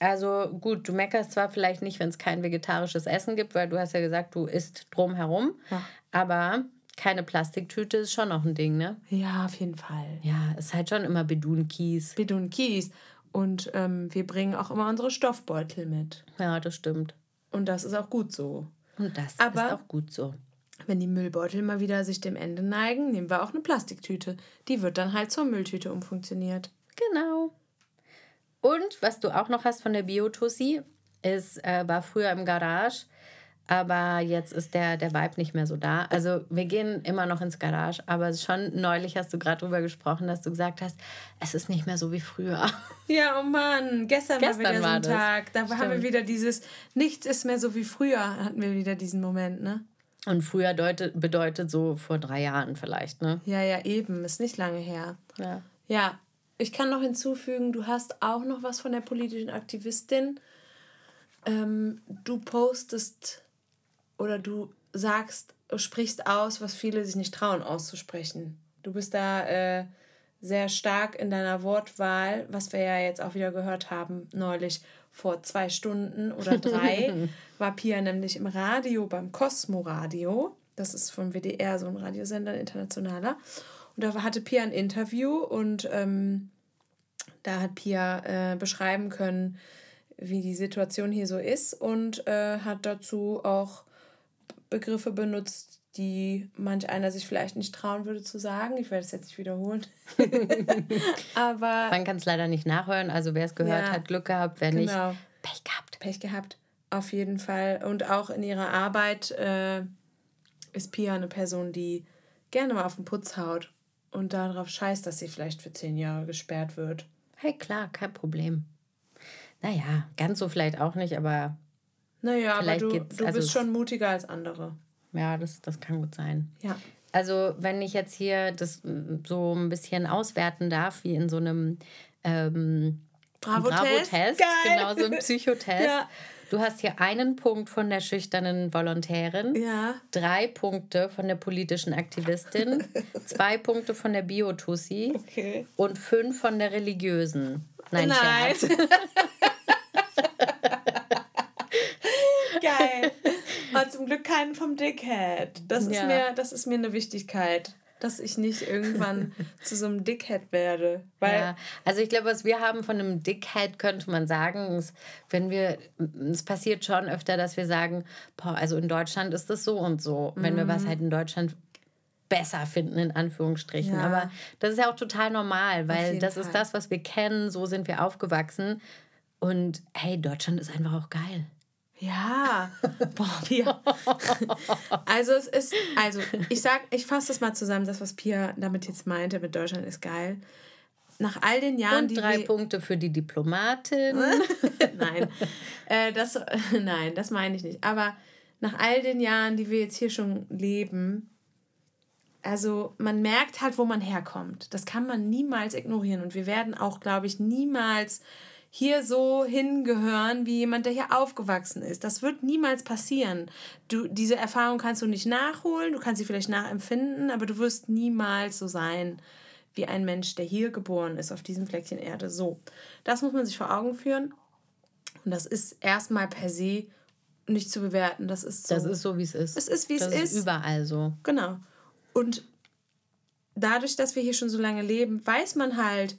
also gut, du meckerst zwar vielleicht nicht, wenn es kein vegetarisches Essen gibt, weil du hast ja gesagt, du isst drumherum, Ja. aber keine Plastiktüte ist schon noch ein Ding, ne? Ja, auf jeden Fall. Ja, ist halt schon immer Bedun-Kies. Bidun Kies. Und ähm, wir bringen auch immer unsere Stoffbeutel mit. Ja, das stimmt. Und das ist auch gut so. Und das Aber- ist auch gut so. Wenn die Müllbeutel mal wieder sich dem Ende neigen, nehmen wir auch eine Plastiktüte. Die wird dann halt zur Mülltüte umfunktioniert. Genau. Und was du auch noch hast von der Biotussi, ist, äh, war früher im Garage, aber jetzt ist der, der Vibe nicht mehr so da. Also wir gehen immer noch ins Garage, aber schon neulich hast du gerade drüber gesprochen, dass du gesagt hast, es ist nicht mehr so wie früher. Ja, oh Mann, gestern, Gestern war wieder so war ein das. Tag. Da haben wir Stimmt. wieder dieses, nichts ist mehr so wie früher, hatten wir wieder diesen Moment, ne? Und früher deutet, bedeutet so vor drei Jahren vielleicht, ne? Ja, ja, eben, ist nicht lange her. Ja. Ja, ich kann noch hinzufügen, du hast auch noch was von der politischen Aktivistin. Ähm, du postest oder du sagst, sprichst aus, was viele sich nicht trauen auszusprechen. Du bist da äh, sehr stark in deiner Wortwahl, was wir ja jetzt auch wieder gehört haben, neulich vor zwei Stunden oder drei, war Pia nämlich im Radio, beim Cosmo Radio. Das ist vom WDR, so ein Radiosender, ein internationaler. Und da hatte Pia ein Interview und ähm, da hat Pia äh, beschreiben können, wie die Situation hier so ist und äh, hat dazu auch Begriffe benutzt, die manch einer sich vielleicht nicht trauen würde zu sagen. Ich werde es jetzt nicht wiederholen. Aber. Man kann es leider nicht nachhören. Also wer es gehört ja, hat, Glück gehabt. Wer genau. nicht, Pech gehabt. Pech gehabt. Auf jeden Fall. Und auch in ihrer Arbeit äh, ist Pia eine Person, die gerne mal auf den Putz haut und darauf scheißt, dass sie vielleicht für zehn Jahre gesperrt wird. Hey, klar, kein Problem. Naja, ganz so vielleicht auch nicht, aber. Naja, aber du, du also bist schon mutiger als andere. Ja, das, das kann gut sein. Ja. Also, wenn ich jetzt hier das so ein bisschen auswerten darf, wie in so einem ähm, Bravo-Test, Bravo genau, so ein Psychotest. ja. Du hast hier einen Punkt von der schüchternen Volontärin, ja. drei Punkte von der politischen Aktivistin, zwei Punkte von der Biotussi okay. und fünf von der religiösen. Nein, Nein. Scherz. Aber zum Glück keinen vom Dickhead. Das ist, ja. mir, das ist mir eine Wichtigkeit dass ich nicht irgendwann zu so einem Dickhead werde. Weil ja, also ich glaube, was wir haben von einem Dickhead, könnte man sagen, ist, wenn wir, es passiert schon öfter, dass wir sagen, boah, also in Deutschland ist das so und so. Mhm. Wenn wir was mhm. halt in Deutschland besser finden, in Anführungsstrichen. Ja. Aber das ist ja auch total normal, weil das Fall. ist das, was wir kennen, so sind wir aufgewachsen. Und hey, Deutschland ist einfach auch geil. Ja, boah, Pia. also es ist, also ich sag, ich fasse das mal zusammen, das, was Pia damit jetzt meinte mit Deutschland ist geil. Nach all den Jahren, Und die drei Punkte für die Diplomatin. nein, äh, das, nein, das meine ich nicht. Aber nach all den Jahren, die wir jetzt hier schon leben, also man merkt halt, wo man herkommt. Das kann man niemals ignorieren. Und wir werden auch, glaube ich, niemals hier so hingehören wie jemand, der hier aufgewachsen ist. Das wird niemals passieren. Du, diese Erfahrung kannst du nicht nachholen, du kannst sie vielleicht nachempfinden, aber du wirst niemals so sein wie ein Mensch, der hier geboren ist, auf diesem Fleckchen Erde. So, das muss man sich vor Augen führen. Und das ist erstmal per se nicht zu bewerten. Das ist so. Das ist so, wie es ist. Es ist, wie es ist. Das ist überall so. Genau. Und dadurch, dass wir hier schon so lange leben, weiß man halt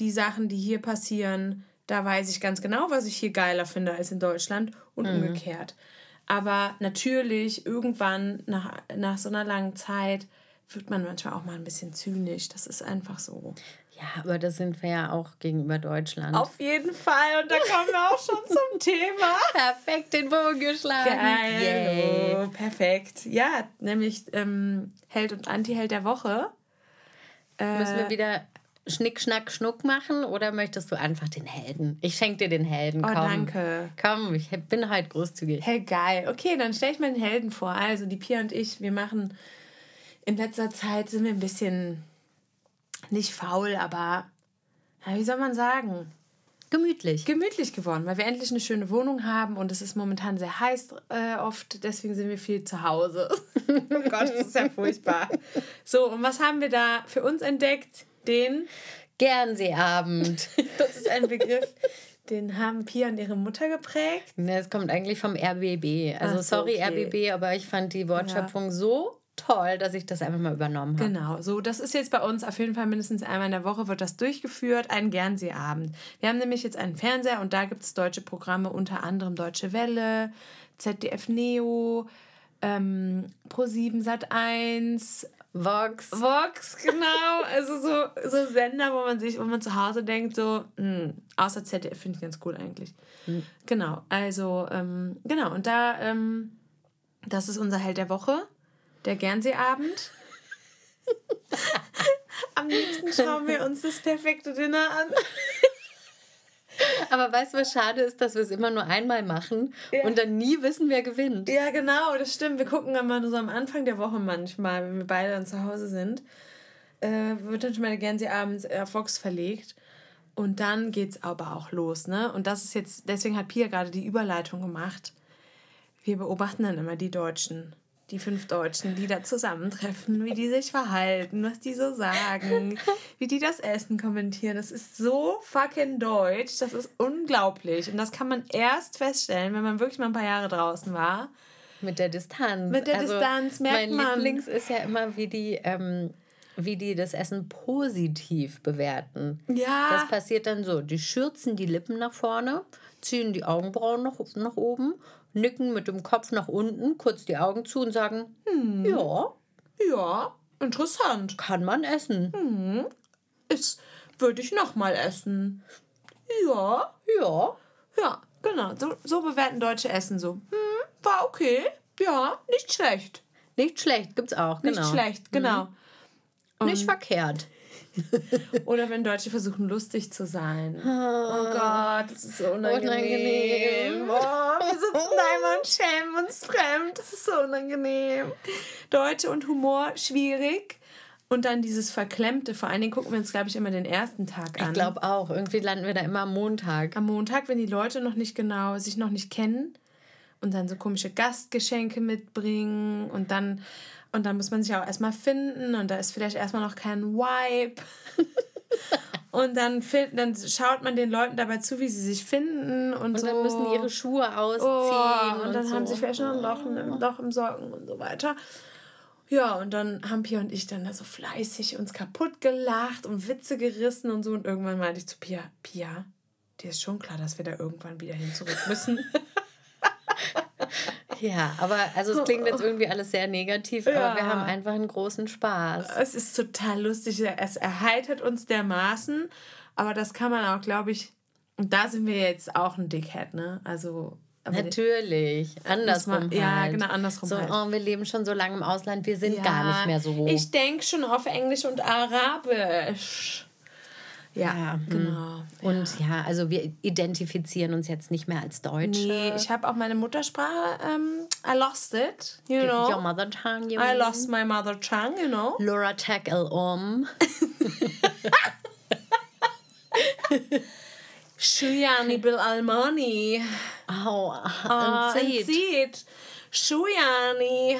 die Sachen, die hier passieren, da weiß ich ganz genau, was ich hier geiler finde als in Deutschland und mhm. umgekehrt. Aber natürlich, irgendwann nach, nach so einer langen Zeit, wird man manchmal auch mal ein bisschen zynisch. Das ist einfach so. Ja, aber das sind wir ja auch gegenüber Deutschland. Auf jeden Fall. Und da kommen wir auch schon zum Thema. Perfekt den Bogen geschlagen. Geil. Oh, perfekt. Ja, nämlich ähm, Held und Anti-Held der Woche. Äh, Müssen wir wieder Schnick, Schnack, Schnuck machen oder möchtest du einfach den Helden? Ich schenke dir den Helden. Oh, komm. danke. Komm, ich bin halt großzügig. Hey, geil. Okay, dann stelle ich mir den Helden vor. Also, die Pia und ich, wir machen in letzter Zeit sind wir ein bisschen nicht faul, aber ja, wie soll man sagen? Gemütlich. Gemütlich geworden, weil wir endlich eine schöne Wohnung haben und es ist momentan sehr heiß äh, oft, deswegen sind wir viel zu Hause. oh Gott, das ist ja furchtbar. So, und was haben wir da für uns entdeckt? Den Gernseeabend. das ist ein Begriff, den haben Pia und ihre Mutter geprägt. Ne, es kommt eigentlich vom RBB. Also so, sorry okay. RBB, aber ich fand die Wortschöpfung ja. so toll, dass ich das einfach mal übernommen habe. Genau, so das ist jetzt bei uns auf jeden Fall mindestens einmal in der Woche wird das durchgeführt, ein Gernseeabend. Wir haben nämlich jetzt einen Fernseher und da gibt es deutsche Programme, unter anderem Deutsche Welle, ZDF Neo, ähm, Pro7 Sat 1, Vox. Vox, genau. Also so, so Sender, wo man sich, wo man zu Hause denkt, so, mh, hm, außer ZDF finde ich ganz cool eigentlich. Mhm. Genau, also, ähm, genau, und da, ähm, das ist unser Held der Woche, der Gernseeabend. Am liebsten schauen wir uns das perfekte Dinner an. Aber weißt du, was schade ist, dass wir es immer nur einmal machen ja. und dann nie wissen, wer gewinnt. Ja, genau, das stimmt. Wir gucken immer nur so am Anfang der Woche manchmal, wenn wir beide dann zu Hause sind, äh, wird dann schon mal gern sie abends auf Fox verlegt. Und dann geht es aber auch los, ne? Und das ist jetzt, deswegen hat Pia gerade die Überleitung gemacht. Wir beobachten dann immer die Deutschen. Die fünf Deutschen, die da zusammentreffen, wie die sich verhalten, was die so sagen, wie die das Essen kommentieren. Das ist so fucking deutsch. Das ist unglaublich. Und das kann man erst feststellen, wenn man wirklich mal ein paar Jahre draußen war. Mit der Distanz. Mit der Also, Distanz merkt mein man. Lieblings ist ja immer, wie die, ähm, wie die das Essen positiv bewerten. Ja. Das passiert dann so. Die schürzen die Lippen nach vorne, ziehen die Augenbrauen nach, nach oben, nicken mit dem Kopf nach unten, kurz die Augen zu und sagen, Hm. ja, Ja, interessant. kann man essen. Ist, würde ich nochmal essen. Ja, Ja. ja, genau. So, so bewerten Deutsche Essen so. Hm, war okay. Ja, nicht schlecht. Nicht schlecht, gibt's auch. Nicht Genau. schlecht, genau. Nicht verkehrt. Oder wenn Deutsche versuchen, lustig zu sein. Oh Gott, das ist so unangenehm. Unangenehm. Oh, wir sitzen da immer und schämen uns fremd. Das ist so unangenehm. Deutsche und Humor, schwierig. Und dann dieses Verklemmte. Vor allen Dingen gucken wir uns, glaube ich, immer den ersten Tag an. Ich glaube auch. Irgendwie landen wir da immer am Montag. am Montag, wenn die Leute noch nicht genau, sich noch nicht kennen und dann so komische Gastgeschenke mitbringen und dann und dann muss man sich auch erstmal finden und da ist vielleicht erstmal noch kein Vibe. und dann, find, dann schaut man den Leuten dabei zu, wie sie sich finden und, Und so. dann müssen die ihre Schuhe ausziehen. Oh, und dann so. haben sie vielleicht noch ein Loch, im, Loch im Socken und so weiter. Ja, und dann haben Pia und ich dann da so fleißig uns kaputt gelacht und Witze gerissen und so. Und irgendwann meinte ich zu Pia, Pia, dir ist schon klar, dass wir da irgendwann wieder hin zurück müssen. Ja, aber also es klingt jetzt irgendwie alles sehr negativ, Ja. aber wir haben einfach einen großen Spaß. es ist total lustig. Es erheitert uns dermaßen. Aber das kann man auch, glaube ich, und da sind wir jetzt auch ein Dickhead, ne? Also. Natürlich, andersrum man- ja, halt. genau, andersrum So, halt. oh, wir leben schon so lange im Ausland, wir sind gar nicht mehr so. Ich denke schon auf Englisch und Arabisch. Ja, Ja, hm. genau. Und ja, also wir identifizieren uns jetzt nicht mehr als Deutsche. Nee, ich habe auch meine Muttersprache, ähm, I lost it, you Your know. mother tongue, you I mean? lost my mother tongue, you know. Laura tackle um. Shuyani bil Almani. Oh, Ah. Seed. Shuyani.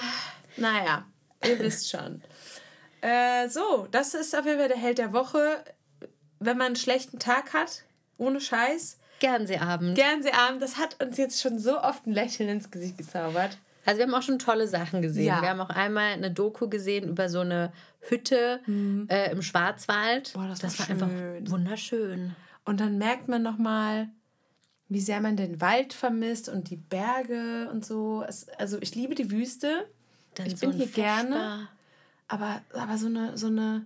Naja, ihr wisst schon. Äh, so, das ist auf jeden Fall der Held der Woche. Wenn man einen schlechten Tag hat, ohne Scheiß, Fernsehabend. Fernsehabend, das hat uns jetzt schon so oft ein Lächeln ins Gesicht gezaubert. Also wir haben auch schon tolle Sachen gesehen. Ja. Wir haben auch einmal eine Doku gesehen über so eine Hütte äh, im Schwarzwald. Boah, das war war einfach schön. wunderschön. Und dann merkt man nochmal, wie sehr man den Wald vermisst und die Berge und so. Es, also ich liebe die Wüste. Dann ich so bin hier gerne. Aber, aber so, eine, so, eine,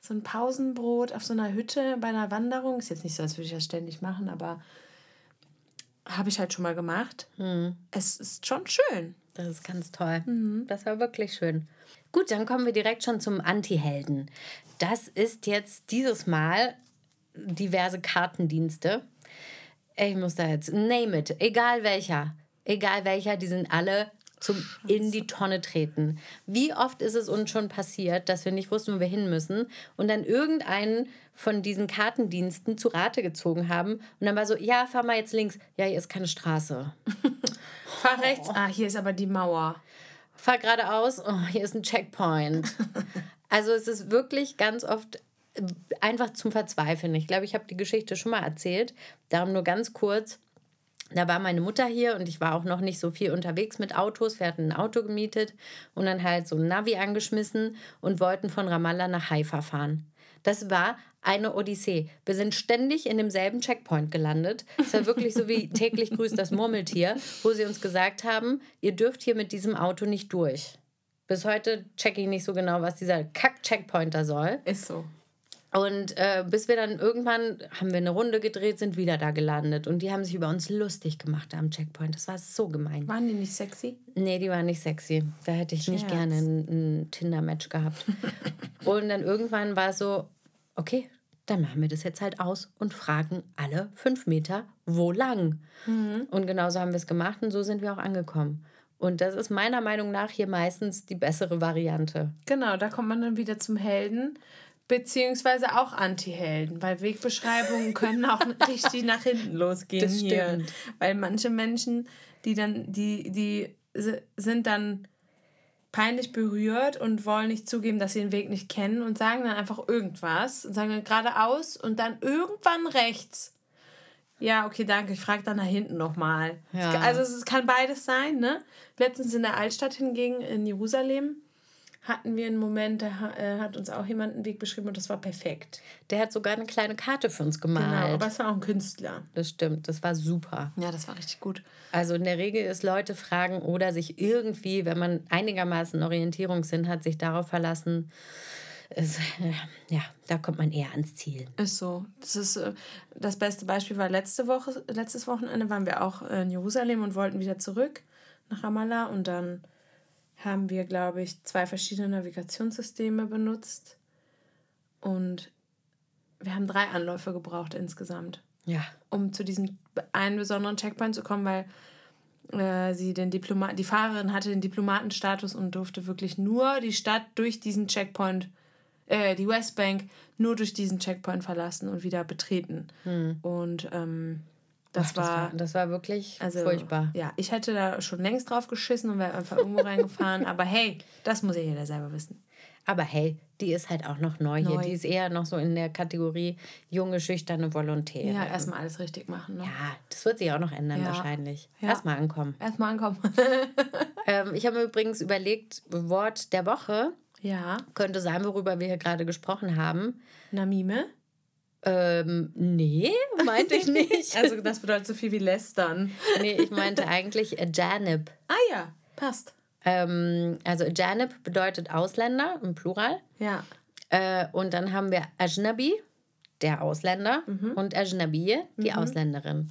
so ein Pausenbrot auf so einer Hütte bei einer Wanderung, ist jetzt nicht so, als würde ich das ständig machen, aber habe ich halt schon mal gemacht. Hm. Es ist schon schön. Das ist ganz toll. Mhm. Das war wirklich schön. Gut, dann kommen wir direkt schon zum Anti-Helden. Das ist jetzt dieses Mal diverse Kartendienste. Ich muss da jetzt, name it, egal welcher, egal welcher, die sind alle zum in die Tonne treten. Wie oft ist es uns schon passiert, dass wir nicht wussten, wo wir hin müssen und dann irgendeinen von diesen Kartendiensten zu Rate gezogen haben und dann war so, ja, fahr mal jetzt links. Ja, hier ist keine Straße. Fahr rechts. Ah, hier ist aber die Mauer. fahr geradeaus, oh, hier ist ein Checkpoint. also es ist wirklich ganz oft äh, einfach zum Verzweifeln. Ich glaube, ich habe die Geschichte schon mal erzählt. Darum nur ganz kurz. Da war meine Mutter hier und ich war auch noch nicht so viel unterwegs mit Autos. Wir hatten ein Auto gemietet und dann halt so ein Navi angeschmissen und wollten von Ramallah nach Haifa fahren. Das war eine Odyssee. Wir sind ständig in demselben Checkpoint gelandet. Es war wirklich so wie täglich grüßt das Murmeltier, wo sie uns gesagt haben, ihr dürft hier mit diesem Auto nicht durch. Bis heute checke ich nicht so genau, was dieser Kack-Checkpoint da soll. Ist so. Und äh, bis wir dann irgendwann haben wir eine Runde gedreht, sind wieder da gelandet. Und die haben sich über uns lustig gemacht am Checkpoint. Das war so gemein. Waren die nicht sexy? Nee, die war nicht sexy. Da hätte ich nicht Scherz. gerne ein, ein Tinder-Match gehabt. und dann irgendwann war es so, okay, dann machen wir das jetzt halt aus und fragen alle fünf Meter, wo lang? Und genauso haben wir es gemacht und so sind wir auch angekommen. Und das ist meiner Meinung nach hier meistens die bessere Variante. Genau, da kommt man dann wieder zum Helden, beziehungsweise auch Anti-Helden, weil Wegbeschreibungen können auch richtig nach hinten losgehen Das hier. stimmt. Weil manche Menschen, die dann, die, die si- sind dann peinlich berührt und wollen nicht zugeben, dass sie den Weg nicht kennen und sagen dann einfach irgendwas und sagen dann geradeaus und dann irgendwann rechts. Ja, okay, danke. Ich frage dann nach hinten nochmal. Ja. Also es kann beides sein, ne? Letztens in der Altstadt hingegen in Jerusalem hatten wir einen Moment, da äh, hat uns auch jemand einen Weg beschrieben und das war perfekt. Der hat sogar eine kleine Karte für uns gemalt. Genau, aber es war auch ein Künstler. das stimmt, das war super. Ja, das war richtig gut. Also in der Regel ist Leute fragen oder sich irgendwie, wenn man einigermaßen Orientierungssinn hat, sich darauf verlassen. Es, äh, ja, da kommt man eher ans Ziel. Ist so. Das ist äh, das beste Beispiel war letzte Woche, letztes Wochenende waren wir auch in Jerusalem und wollten wieder zurück nach Ramallah und dann haben wir, glaube ich, zwei verschiedene Navigationssysteme benutzt. Und wir haben drei Anläufe gebraucht insgesamt, Ja, um zu diesem einen besonderen Checkpoint zu kommen, weil äh, sie den Diploma die Fahrerin hatte den Diplomatenstatus und durfte wirklich nur die Stadt durch diesen Checkpoint, äh, die Westbank, nur durch diesen Checkpoint verlassen und wieder betreten. Und ähm, das, Ach, das, war, war, das war wirklich also, furchtbar. Ja, ich hätte da schon längst drauf geschissen und wäre einfach irgendwo reingefahren. Aber hey, das muss ja jeder selber wissen. Aber hey, die ist halt auch noch neu, hier. Neu. Die ist eher noch so in der Kategorie junge, schüchterne Volontäre. Ja, erstmal alles richtig machen. Ne? Ja, das wird sich auch noch ändern Ja. wahrscheinlich. Ja. Erstmal ankommen. Erstmal ankommen. Ähm, ich habe mir übrigens überlegt, Wort der Woche ja, könnte sein, worüber wir hier gerade gesprochen haben. Namime. Ähm, nee, meinte ich nicht. Also das bedeutet so viel wie lästern. nee, ich meinte eigentlich Ajanib. Ah ja, passt. Ähm, also Ajanib bedeutet Ausländer im Plural. Ja. Äh, und dann haben wir Ajnabi, der Ausländer, und Ajnabiye, die Ausländerin.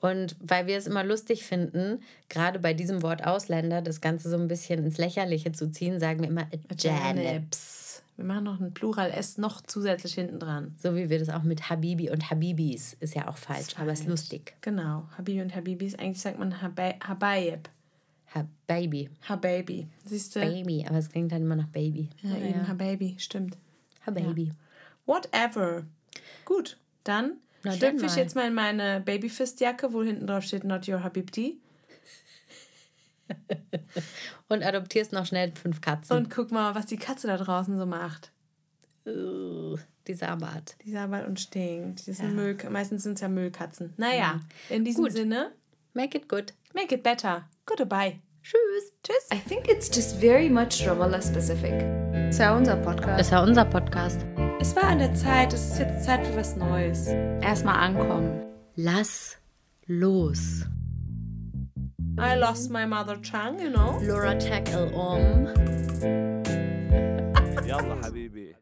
Und weil wir es immer lustig finden, gerade bei diesem Wort Ausländer, das Ganze so ein bisschen ins Lächerliche zu ziehen, sagen wir immer. Janips. Wir machen noch ein Plural S noch zusätzlich hinten dran. So wie wir das auch mit Habibi und Habibis, ist ja auch falsch, aber ist lustig. Genau. Habibi und Habibis. Eigentlich sagt man Habai- Habayib. Habibi. Hababy. Siehst du? Baby, aber es klingt dann immer nach Baby. Ja, eben Hababy. Stimmt. Habibi. Whatever. Gut, dann schlüpfe ich jetzt mal in meine Babyfist-Jacke, wo hinten drauf steht Not Your Habibti. Und adoptierst noch schnell fünf Katzen. Und guck mal, was die Katze da draußen so macht. Uh, die Sabat. Die sabbert und stinkt. Die sind Müll, meistens sind es ja Müllkatzen. Naja, in diesem Gut. Sinne, Make it good. make it better. Goodbye. Tschüss. Tschüss. I think it's just very much Ramallah specific. Ist ja unser Podcast. Das war unser Podcast. Es war an der Zeit. Es ist jetzt Zeit für was Neues. Erstmal ankommen. Lass los. I lost my mother tongue, you know. Laura Tackle um. يلا حبيبي